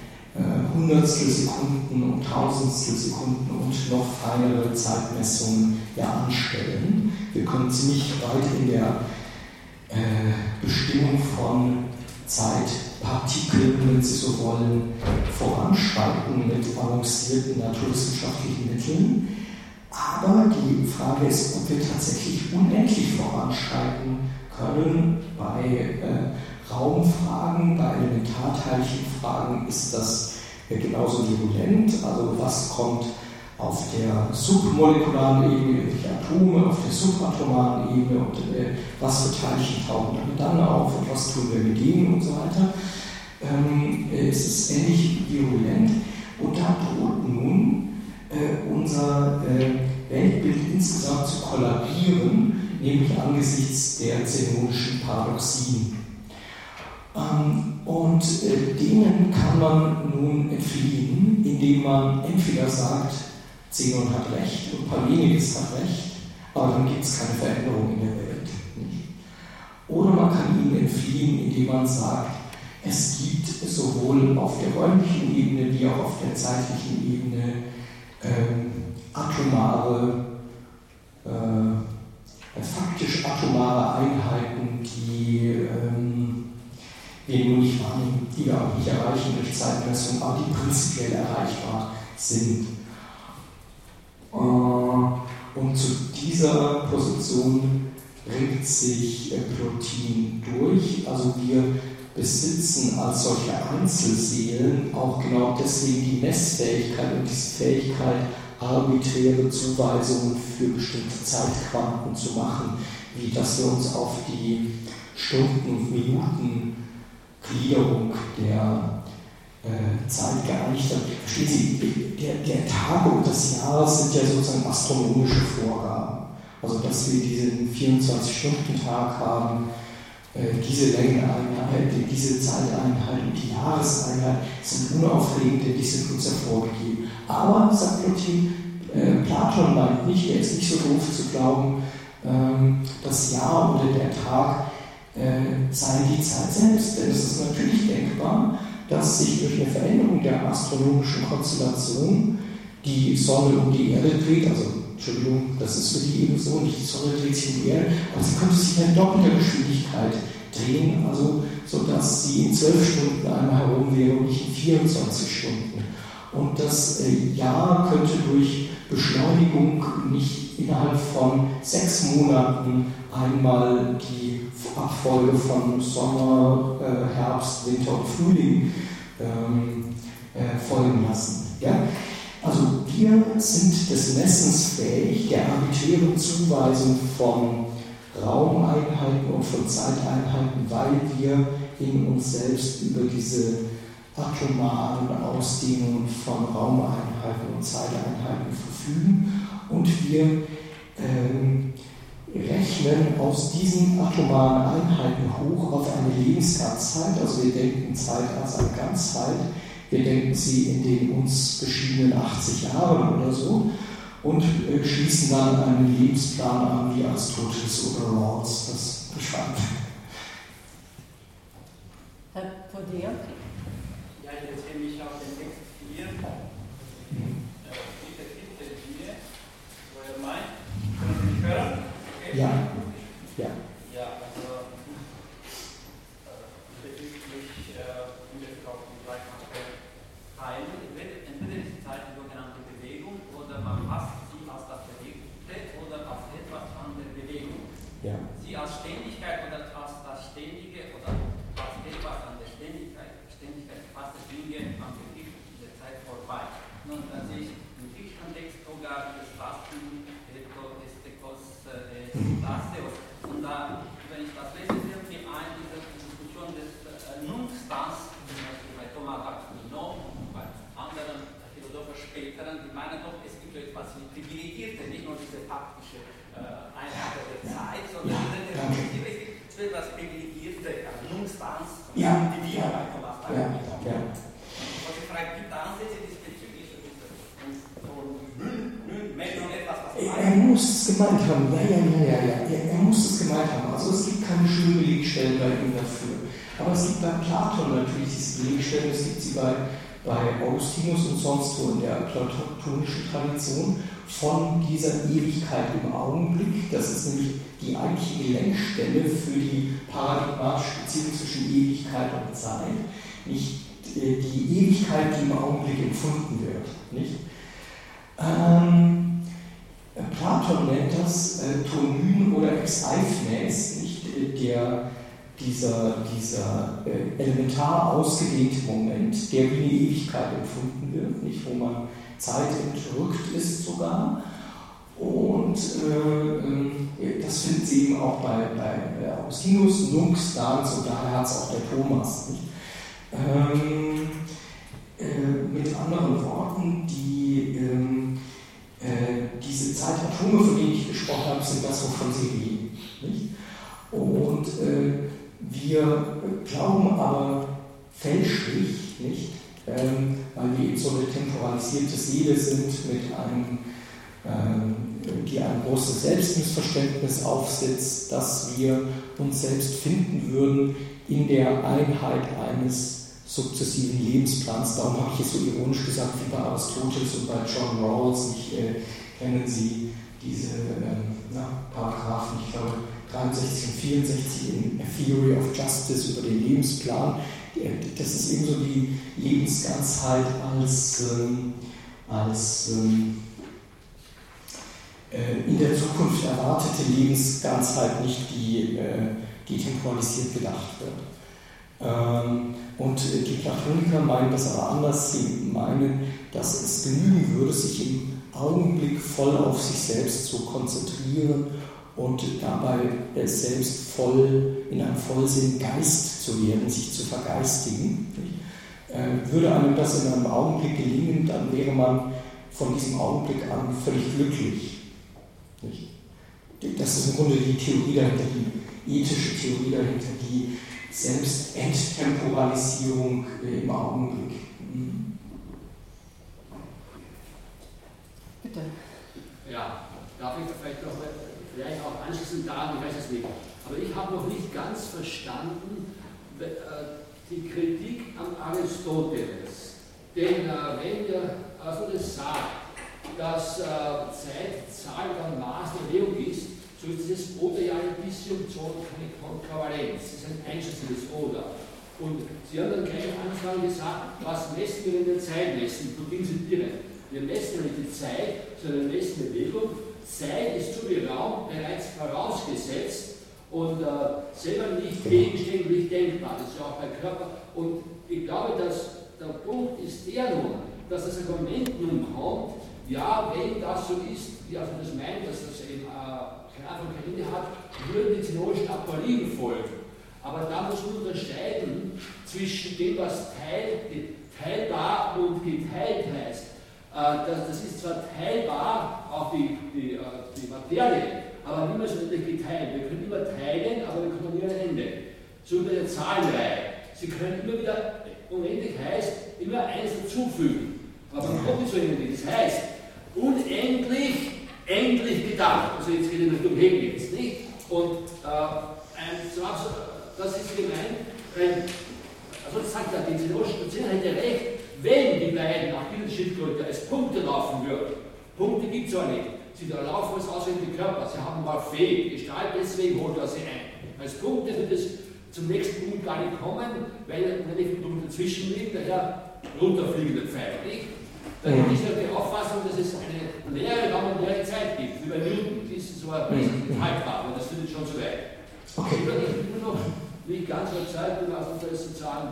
Hundertstel Sekunden und Tausendstel Sekunden und noch feinere Zeitmessungen ja anstellen. Wir können ziemlich weit in der äh, Bestimmung von Zeitpartikeln, wenn Sie so wollen, voranschreiten mit avancierten naturwissenschaftlichen Mitteln. Aber die Frage ist, ob wir tatsächlich unendlich voranschreiten können bei äh, Raumfragen, bei Elementarteilchenfragen ist das genauso virulent. Also was kommt auf der submolekularen Ebene, welche Atome auf der subatomaren Ebene und äh, was für Teilchen tauchen dann auf und was tun wir mit denen und so weiter. ähm, es ist ähnlich virulent und da droht nun äh, unser äh, Weltbild insgesamt zu kollabieren, nämlich angesichts der zenonischen Paradoxien. Ähm, und äh, denen kann man nun entfliehen, indem man entweder sagt, Zenon hat recht und Parmenides hat recht, aber dann gibt es keine Veränderung in der Welt. Oder man kann ihnen entfliehen, indem man sagt, es gibt sowohl auf der räumlichen Ebene wie auch auf der zeitlichen Ebene ähm, atomare, äh, faktisch atomare Einheiten, die ähm, nur nicht wahrnehmen, die wir auch nicht erreichen durch Zeitmessung, aber die prinzipiell erreichbar sind. Äh, und zu dieser Position bringt sich äh, Plotin durch. Also wir besitzen als solche Einzelseelen auch genau deswegen die Messfähigkeit und diese Fähigkeit, arbiträre Zuweisungen für bestimmte Zeitquanten zu machen, wie dass wir uns auf die Stunden- und Minutengliederung der äh, Zeit geeinigt haben. Verstehen Sie, der, der Tage und das Jahr sind ja sozusagen astronomische Vorgaben. Also dass wir diesen 24-Stunden-Tag haben, äh, diese Längeneinheit, diese Zeiteinheit und die Jahreseinheit sind unaufregend, denn die sind uns ja vorgegeben. Aber, sagt Plotin, äh, Platon meint nicht, er ist nicht so doof zu glauben, ähm, das Jahr oder der Tag äh, seien die Zeit selbst. Denn es ist natürlich denkbar, dass sich durch eine Veränderung der astronomischen Konstellation die Sonne um die Erde dreht, also Entschuldigung, das ist für die eben so, nicht die Sonne dreht sich um die Erde, aber sie könnte sich in doppelter Geschwindigkeit drehen, also sodass sie in zwölf Stunden einmal herum wäre und nicht in 24 Stunden. Und das äh, Jahr könnte durch Beschleunigung nicht innerhalb von sechs Monaten einmal die Abfolge von Sommer, äh, Herbst, Winter und Frühling ähm, äh, folgen lassen. Ja? Also wir sind des Messens fähig, der arbiträren Zuweisung von Raumeinheiten und von Zeiteinheiten, weil wir in uns selbst über diese atomaren Ausdehnungen von Raumeinheiten und Zeiteinheiten verfügen und wir ähm, rechnen aus diesen atomaren Einheiten hoch auf eine Lebensganzzeit, also wir denken Zeit als eine Ganzzeit, wir denken sie in den uns beschiedenen 80 Jahren oder so und äh, schließen dann einen Lebensplan an, wie Aristoteles oder Rawls das beschreibt. Herr Podea? Ja, ich beziehe mich auf den Text 4, äh, bitte, bitte, 4, wo er meint, können Sie mich hören? Ja. Ja. Ja, also äh, bezüglich äh, auf die drei Teile, entweder ist die Zeit die sogenannte Bewegung oder man fasst sie als das Bewegte oder als etwas an der Bewegung. Ja. Sie als Ständigkeit oder als das Ständige oder als etwas an der Ständigkeit, Ständigkeit fasst Dinge am Beginn der Zeit vorbei. Nun, da sehe ich im griechischen Text sogar das Fasten, Estekos, Lasteos. Und da, wenn ich das lese, fällt mir ein, diese Diskussion des äh, Nunstans, zum Beispiel bei Thomas d'Aquino, bei anderen Philosophen späteren, die meinen doch, es wie Privilegierte, nicht nur diese faktische äh, Einheit der Zeit, sondern diese danke. es gibt so etwas Privilegierte, Nunstans, Ja, die wir ja, bei Thomas d'Aquino. ja. Und ich frage, gibt Ansätze diesbezüglich? Und, noch etwas, was Er, er muss es gemeint haben, ja, ja, ja, ja, ja. Er, er muss es gemeint haben. Also es gibt keine schönen Belegstellen bei ihm dafür. Aber es gibt bei Platon natürlich diese Belegstellen, es gibt sie bei, bei Augustinus und sonst wo in der platonischen Tradition von dieser Ewigkeit im Augenblick. Das ist nämlich die eigentliche Gelenkstelle für die paradigmatische Beziehung zwischen Ewigkeit und Zeit. Nicht äh, die Ewigkeit, die im Augenblick empfunden wird. Nicht? Ähm, Platon nennt das äh, Tonym oder ex eifnes, nicht äh, der, dieser, dieser äh, elementar ausgedehnte Moment, der wie eine Ewigkeit empfunden wird, nicht, wo man Zeit entrückt ist sogar. Und äh, ähm, das finden Sie eben auch bei, bei Augustinus, Nunx, Dans und daher hat es auch der Thomas. Ähm, äh, mit anderen Worten, die, ähm, äh, diese Zeitatome, von denen ich gesprochen habe, sind das, wovon sie reden. Und äh, wir glauben aber fälschlich, nicht? Ähm, weil wir eben so eine temporalisierte Seele sind mit einem ähm, die ein großes Selbstmissverständnis aufsetzt, dass wir uns selbst finden würden in der Einheit eines sukzessiven Lebensplans. Darum habe ich es so ironisch gesagt wie bei Aristoteles und bei John Rawls. Ich, äh, kennen Sie diese ähm, na, Paragraphen, ich glaube 63 und 64 in A Theory of Justice über den Lebensplan. Das ist eben so die Lebensganzheit als, ähm, als ähm, äh, in der Zukunft erwartete Lebensganzheit nicht, die, äh, die temporalisiert gedacht wird. Ähm, und die Platoniker meinen das aber anders. Sie meinen, dass es genügen würde, sich im Augenblick voll auf sich selbst zu konzentrieren und dabei selbst voll in einem Vollsinn Geist zu werden, sich zu vergeistigen. Äh, würde einem das in einem Augenblick gelingen, dann wäre man von diesem Augenblick an völlig glücklich. Das ist im Grunde die Theorie dahinter, die ethische Theorie dahinter, die Selbstenttemporalisierung äh, im Augenblick. Bitte. Ja, darf ich vielleicht noch vielleicht auch anschließend daran, ich weiß es nicht, aber ich habe noch nicht ganz verstanden äh, die Kritik an Aristoteles. Denn äh, wenn also das sagt, dass äh, Zeit Zahl dann Maß der Währung ist, so ist dieses Oder ja ein bisschen so keine Konkurrenz. Das ist ein einschätzendes Oder. Und Sie haben dann gleich am Anfang gesagt, was messen wir in der Zeit messen? Du zitieren. Wir messen nicht die Zeit, sondern wir messen Bewegung. Zeit ist so wie Raum bereits vorausgesetzt und äh, selber nicht gegenständlich denkbar. Das ist ja auch bei Körper. Und ich glaube, dass der Punkt ist der nun, dass das Argument nun kommt, ja, wenn das so ist, wie also das meint, dass das eben äh, keine Ahnung, kein Ende hat, würden die zenologischen Aquarien folgen. Aber da muss man unterscheiden zwischen dem, was teil, teilbar und geteilt heißt. Äh, das, das, ist zwar teilbar, auch die, die, äh, die Materie, aber niemals wirklich geteilt. Wir können immer teilen, aber wir kommen nie ein Ende. So wie eine Zahlenreihe. Sie können immer wieder, unendlich heißt, immer eins dazufügen. Aber man kommt nicht so unendlich. Das heißt, unendlich endlich gedacht. Also jetzt geht es nicht um Leibniz, nicht? Und äh, das ist gemeint, ein, also das sagt er, die Zenologische Patient hätte recht, wenn die beiden nach Bildschildkröte als Punkte laufen würden. Punkte gibt es ja nicht. Sie laufen als auswählende Körper, sie haben mal Fee, Gestalt, deswegen holt er sie ein. Als Punkte wird es zum nächsten Punkt gar nicht kommen, weil wenn ich Punkt dazwischen liegt, daher runterfliegende Pfeil, nicht? Dann hätte ich ja die Auffassung, dass es eine leere Raum und leere Zeit gibt, wie bei Newton. Die ist zwar mhm. haltbar, aber das findet schon zu weit. Okay. Ich bin nur noch nicht ganz überzeugt, um auf sozusagen.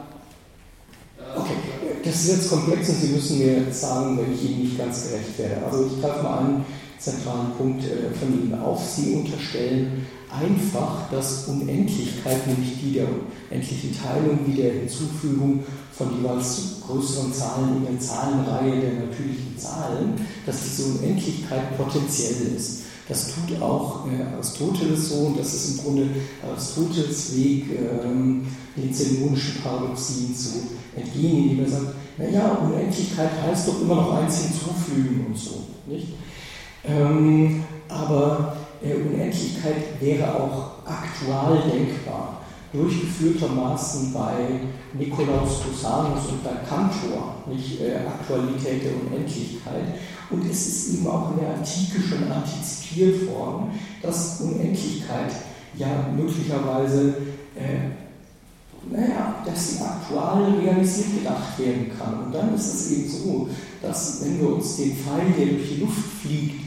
Äh, okay, das ist jetzt komplex und Sie müssen mir sagen, wenn ich Ihnen nicht ganz gerecht werde. Also ich greife mal einen zentralen Punkt äh, von Ihnen auf. Sie unterstellen einfach, dass Unendlichkeit, nämlich die der endlichen Teilung wie der Hinzufügung von jeweils größeren Zahlen in der Zahlenreihe der natürlichen Zahlen, dass diese Unendlichkeit potenziell ist. Das tut auch äh, Aristoteles so und das ist im Grunde Aristoteles Weg, ähm, den zelemonischen Paradoxien zu entgehen, indem er sagt, naja, Unendlichkeit heißt doch immer noch eins hinzufügen und so. Nicht? Ähm, aber äh, Unendlichkeit wäre auch aktual denkbar durchgeführtermaßen bei Nikolaus Cusanus und bei Cantor, nicht äh, Aktualität der Unendlichkeit. Und es ist eben auch in der Antike schon antizipiert worden, dass Unendlichkeit ja möglicherweise, äh, naja, dass sie aktual realisiert gedacht werden kann. Und dann ist es eben so, dass wenn wir uns den Pfeil, der durch die Luft fliegt,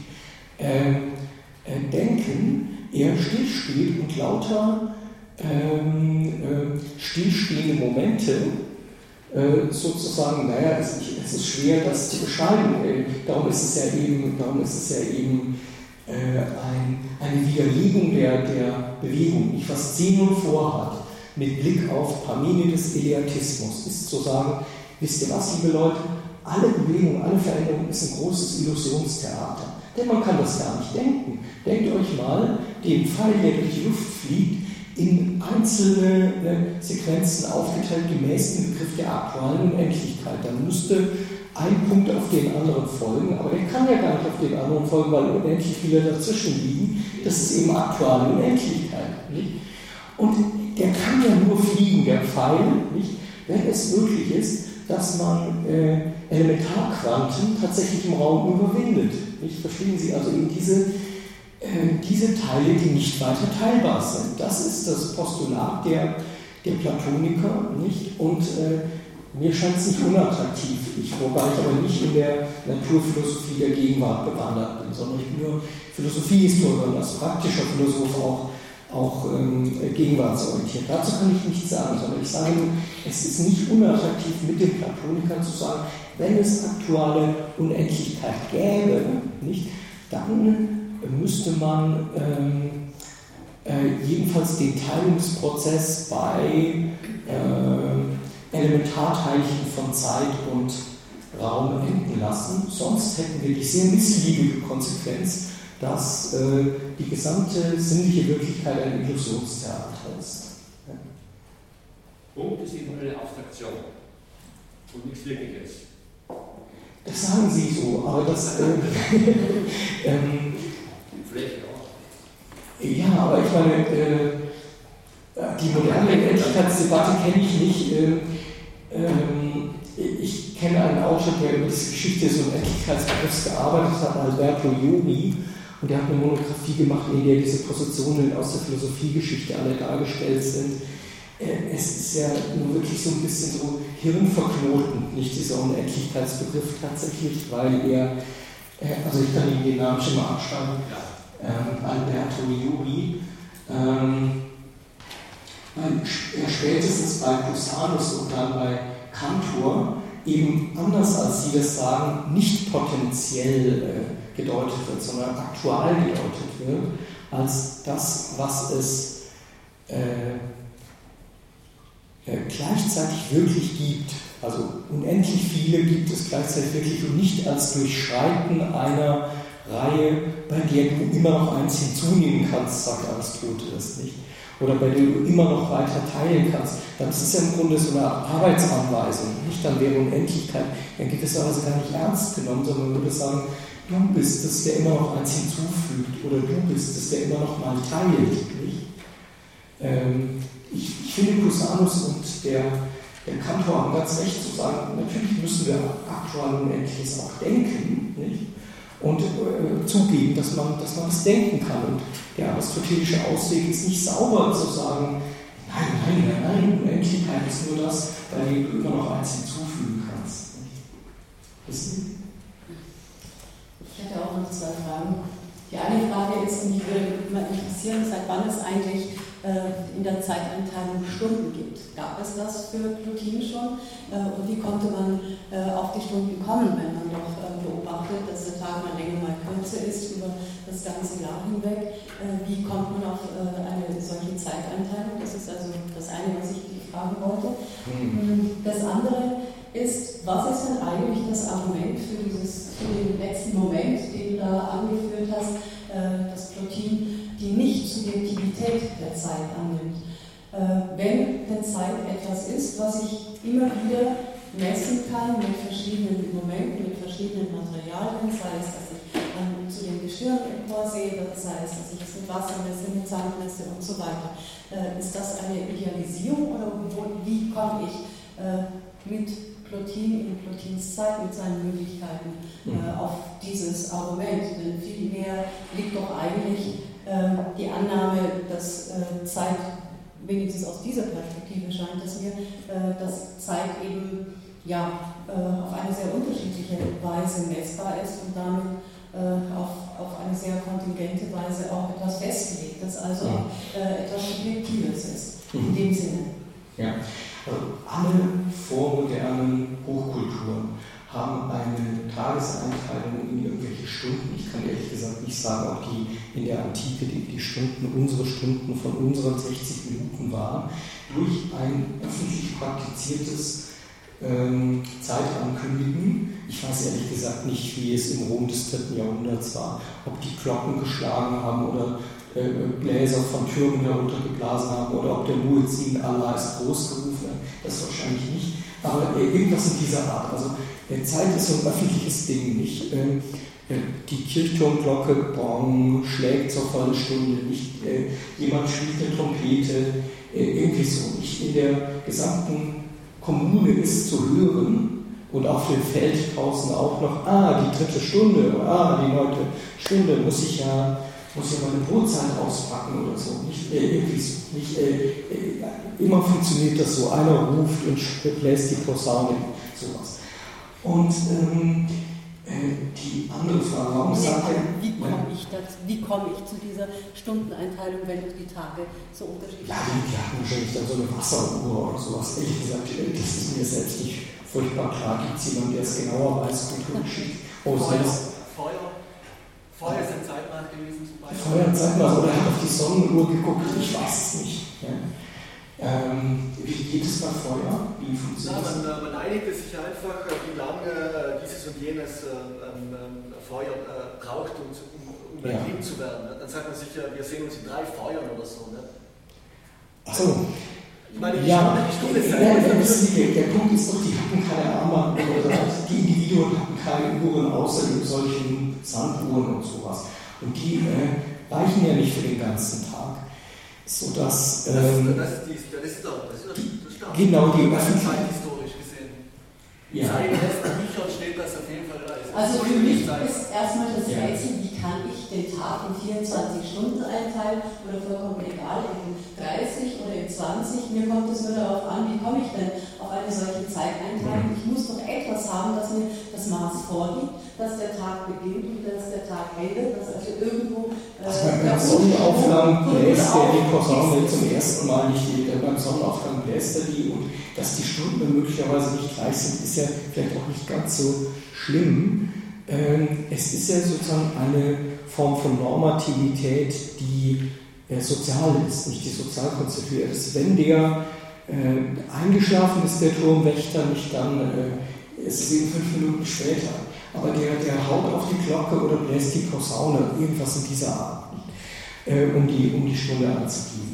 äh, äh denken, er stillsteht und lauter ähm, äh, stillstehende Momente äh, sozusagen, naja, es, es, ist schwer, das zu beschreiben. Äh, darum ist es ja eben, darum ist es ja eben äh, ein, eine Widerlegung der, der Bewegung. Nicht was Zenon vorhat, mit Blick auf Parmenides Eleatismus ist zu sagen, wisst ihr was, liebe Leute, alle Bewegungen, alle Veränderungen ist ein großes Illusionstheater. Denn man kann das gar nicht denken. Denkt euch mal den Pfeil, der durch die Luft fliegt, in einzelne äh, Sequenzen aufgeteilt gemäß dem Begriff der aktuellen Unendlichkeit. Dann müsste ein Punkt auf den anderen folgen, aber der kann ja gar nicht auf den anderen folgen, weil unendlich viele dazwischen liegen. Das ist eben aktuelle Unendlichkeit. Nicht? Und der kann ja nur fliegen, der Pfeil, nicht? wenn es möglich ist, dass man äh, Elementarquanten tatsächlich im Raum überwindet. Nicht? Verstehen Sie also eben diese, diese Teile, die nicht weiter teilbar sind. Das ist das Postulat der, der Platoniker. Nicht? Und äh, mir scheint es nicht unattraktiv. Ich, wobei ich aber nicht in der Naturphilosophie der Gegenwart bewandert bin, sondern ich bin nur Philosophiehistoriker und als praktischer Philosoph auch, auch ähm, gegenwartsorientiert. Dazu kann ich nichts sagen, sondern ich sage nur, es ist nicht unattraktiv, mit den Platonikern zu sagen, wenn es aktuelle Unendlichkeit gäbe, nicht, dann müsste man ähm, äh, jedenfalls den Teilungsprozess bei äh, Elementarteilchen von Zeit und Raum enden lassen. Sonst hätten wir die sehr missliebige Konsequenz, dass äh, die gesamte sinnliche Wirklichkeit ein Illusionstheater ist. Ja. Punkt ist eben eine Abstraktion und nichts Wirkliches. Das sagen Sie so, aber das. Äh, [laughs] ähm, Fläche auch. Ja, aber ich meine, äh, die moderne Endlichkeitsdebatte kenne ich nicht. Ähm, ähm, ich kenne einen Autor, der über diese Geschichte des Unendlichkeitsbegriffs gearbeitet hat, Alberto Jomi, und der hat eine Monographie gemacht, in der diese Positionen aus der Philosophiegeschichte alle dargestellt sind. Äh, es ist ja nur wirklich so ein bisschen so hirnverknotend, nicht dieser Unendlichkeitsbegriff tatsächlich, weil er, äh, also ich kann Ihnen den Namen schon mal abschreiben, ähm, Alberto Jomi, ähm, spätestens bei Cusanus und dann bei Cantor eben anders als Sie das sagen, nicht potenziell äh, gedeutet wird, sondern aktual gedeutet wird, als das, was es äh, äh, gleichzeitig wirklich gibt. Also unendlich viele gibt es gleichzeitig wirklich und nicht als Durchschreiten einer Reihe, bei der du immer noch eins hinzunehmen kannst, sagt Aristoteles nicht oder bei dem du immer noch weiter teilen kannst, dann ist ja im Grunde so eine Arbeitsanweisung. Nicht dann wäre Unendlichkeit in gewisser Weise gar nicht ernst genommen, sondern man würde sagen, du bist es, der immer noch eins hinzufügt oder du bist es, der immer noch mal teilt. Ähm, ich, ich, finde Cusanus und der, der Kantor haben ganz recht zu sagen, natürlich müssen wir aktuell Unendliches auch denken. Nicht? Und äh, zugeben, dass man, dass man das denken kann. Und der aristotelische Ausweg ist nicht sauber zu sagen, nein, nein, nein, nein, Unendlichkeit ist nur das, dem du immer noch eins hinzufügen kannst. Wissen Ich hätte auch noch zwei Fragen. Die eine Frage ist, und mich würde mal interessieren, seit wann es eigentlich äh, in der Zeiteinteilung Stunden gibt. Gab es das für Plotin schon? Äh, und wie konnte man äh, auf die Stunden kommen, wenn man doch beobachtet, dass der Tag mal länger, mal kürzer ist über das ganze Jahr hinweg? Wie kommt man auf eine solche Zeiteinteilung? Das ist also das eine, was ich fragen wollte. Mhm. Das andere ist, was ist denn eigentlich das Argument für, dieses, für den letzten Moment, den du da angeführt hast, dass Plotin die Nicht-Subjektivität der Zeit annimmt. Äh, wenn denn Zeit etwas ist, was ich immer wieder messen kann mit verschiedenen Momenten, mit verschiedenen Materialien, sei es, dass ich ähm, zu den Gestirn emporsehe, sei es, dass ich es mit Wasser messe, mit Sand messe und so weiter. Äh, ist das eine Idealisierung oder wo, wie komme ich äh, mit Plotin in Plotins Zeit mit seinen Möglichkeiten äh, mhm. auf dieses Argument? Denn viel mehr liegt doch eigentlich ähm, die Annahme, dass äh, Zeit, wenigstens aus dieser Perspektive scheint es mir, äh, dass Zeit eben ja, äh, auf eine sehr unterschiedliche Weise messbar ist und damit auf, auf eine sehr kontingente Weise auch etwas festgelegt, dass also etwas Subjektives ist, in mhm. dem Sinne. Ja, also alle vormodernen Hochkulturen haben eine Tageseinteilung in Stunden. Ich kann ehrlich gesagt nicht sagen, ob die in der Antike die, die Stunden unsere Stunden von unseren 60 Minuten waren. Durch ein öffentlich praktiziertes ähm, Zeitankündigen. Ich weiß ehrlich gesagt nicht, wie es im Rom des 3. Jahrhunderts war, ob die Glocken geschlagen haben oder äh, Bläser von Türmen heruntergeblasen haben oder ob der Muezzin Allah ist groß gerufen hat. Das wahrscheinlich nicht. Aber äh, irgendwas in dieser Art. Also äh, Zeit ist so ein öffentliches Ding nicht. Ähm, äh, die Kirchturmglocke bong, schlägt zur vollen Stunde, nicht äh, jemand spielt eine Trompete, äh, irgendwie so. Nicht in der gesamten Kommune ist zu hören und auf dem Feld draußen auch noch, ah, die dritte Stunde, ah, die neunte Stunde, muss ich ja, muss ja meine Brotzeit auspacken oder so. Nicht, äh, irgendwie so, nicht, äh, äh, immer funktioniert das so, einer ruft und bläst die Posaune, sowas. Und ähm, äh, die andere Frage, warum nee, sagt er... Wie komme ich, wie komm ich zu dieser Stundeneinteilung, wenn die Tage so unterschiedlich sind? Ja, die, hatten wahrscheinlich dann so eine Wasseruhr oder sowas. Ehrlich gesagt, äh, das ist mir selbst nicht furchtbar klar. Gibt es jemanden, der es genauer weiß, gut geschickt? Oh, Feuer, Feuer, Feuer sind zeitnah gewesen zum Beispiel. Feuer zeitnah, oder er hat auf die Sonnenuhr geguckt, ich weiß es nicht. Ja. Ähm, wie geht es bei Feuer? Wie funktioniert ja, man, äh, man einigt sich einfach, äh, wie lange äh, dieses und jenes ähm, ähm, Feuer äh, braucht, um, um, um ja. zu werden. Ne? Dann sagt man sich, wir sehen uns in drei Feuern oder so. Ne? Achso. Ich meine, die ja, Stunde, ist ja, das der, Punkt ist doch, die hatten keine Armband oder die Individuen hatten keine Uhren außer solchen Sanduhren und sowas. Und die äh, reichen ja nicht für den ganzen Tag sodass. Ähm, das, das, das, ist doch, das ist doch das Genau, die Öffentlichkeit historisch gesehen. Ja. In seinen Büchern steht das auf jeden Fall da. Also für mich ist erstmal das Rätsel, wie kann ich den Tag in 24 Stunden einteilen oder vollkommen egal, in 30 oder in 20. Mir kommt es nur darauf an, wie komme ich denn auf eine solche Zeiteinteilung. Ich muss doch etwas haben, das mir das Maß vorgibt, dass der Tag beginnt und dass der Tag endet, dass also irgendwo. Also beim Sonnenaufgang bläst der die Posaune zum ersten Mal nicht, beim Sonnenaufgang bläst er die und dass die Stunden möglicherweise nicht gleich sind, ist ja vielleicht auch nicht ganz so schlimm. Ähm, es ist ja sozusagen eine Form von Normativität, die äh, sozial ist, nicht die sozial konstituiert ist. Wenn der äh, eingeschlafen ist, der Turmwächter, nicht dann äh, ist es eben fünf Minuten später. Aber der, der haut auf die Glocke oder bläst die Posaune, irgendwas in dieser Art, äh, um, die, um die Stunde anzugeben.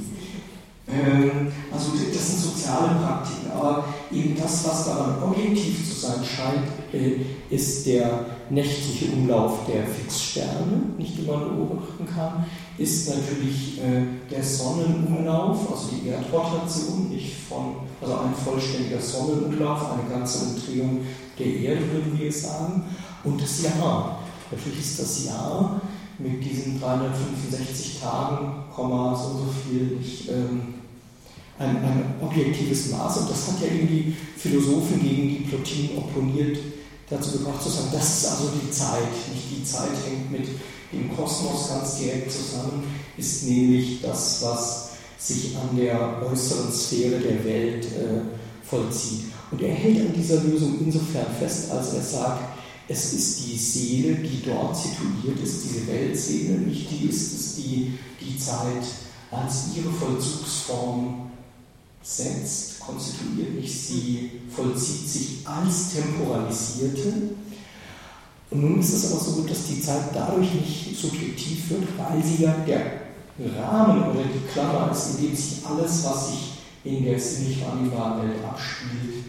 Ähm, also das sind soziale Praktiken, aber eben das, was daran objektiv zu sein scheint, äh, ist der nächtliche Umlauf der Fixsterne, nicht die man beobachten kann, ist natürlich äh, der Sonnenumlauf, also die Erdrotation, nicht von, also ein vollständiger Sonnenumlauf, eine ganze Umdrehung der Erde, würden wir sagen, und das Jahr. Natürlich ist das Jahr mit diesen 365 Tagen, so und so viel nicht, ähm, ein, ein, objektives Maß. Und das hat ja eben die Philosophen gegen die Plotin opponiert, dazu gebracht zu sagen, das ist also die Zeit. Nicht die Zeit hängt mit dem Kosmos ganz direkt zusammen, ist nämlich das, was sich an der äußeren Sphäre der Welt äh, vollzieht. Und er hält an dieser Lösung insofern fest, als er sagt, es ist die Seele, die dort situiert ist, diese Weltseele, nicht die ist es, die die Zeit als ihre Vollzugsform setzt, konstituiert nicht, sie vollzieht sich als temporalisierte. Und nun ist es aber so, dass die Zeit dadurch nicht subjektiv wird, weil sie ja der Rahmen oder die Klammer ist, in dem sich alles, was sich in der sinnlich wahrnehmbaren Welt abspielt,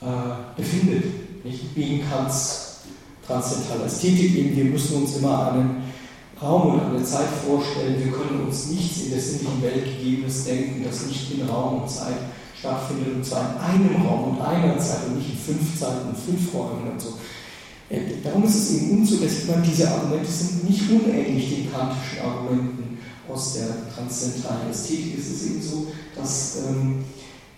äh, befindet. Nicht wegen Kants transzendentaler Ästhetik, eben wir müssen uns immer einen Raum und eine Zeit vorstellen. Wir können uns nichts in der sinnlichen Welt Gegebenes denken, das nicht in Raum und Zeit stattfindet, und zwar in einem Raum und einer Zeit und nicht in fünf Zeiten und fünf Räumen und so. Äh, darum ist es eben unzulässig, weil diese Argumente sind nicht unähnlich den kantischen Argumenten aus der transzendentalen Ästhetik. Es ist eben so, dass ähm,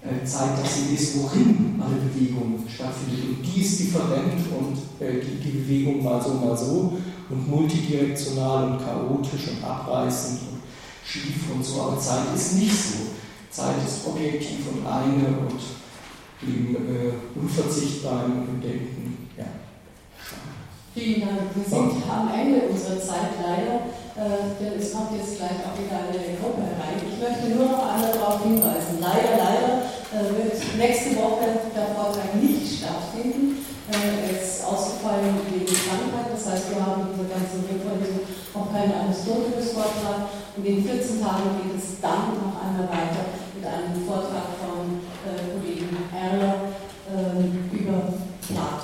äh, Zeit das ist, wohin alle Bewegung stattfindet. Und die ist different und äh, die, die Bewegung mal so, mal so und multidirektional und chaotisch und abreißend und schief und so, aber Zeit ist nicht so. Zeit ist objektiv und eine und eben äh, unverzichtbar im Denken. Ja. Vielen Dank. Wir sind am Ende unserer Zeit leider, äh, denn es kommt jetzt gleich auch wieder eine Gruppe herein. Ich möchte nur noch einmal darauf hinweisen. Leider, leider äh, wird nächste Woche der Vortrag nicht stattfinden. Äh, er ist ausgefallen wegen Krankheit, das heißt, wir haben in diese ganzen Revorlesung auch keinen Aristoteles-Vortrag. Und in 14 Tagen geht es dann noch einmal weiter mit einem Vortrag von äh, Kollegen Erler äh, über Plan.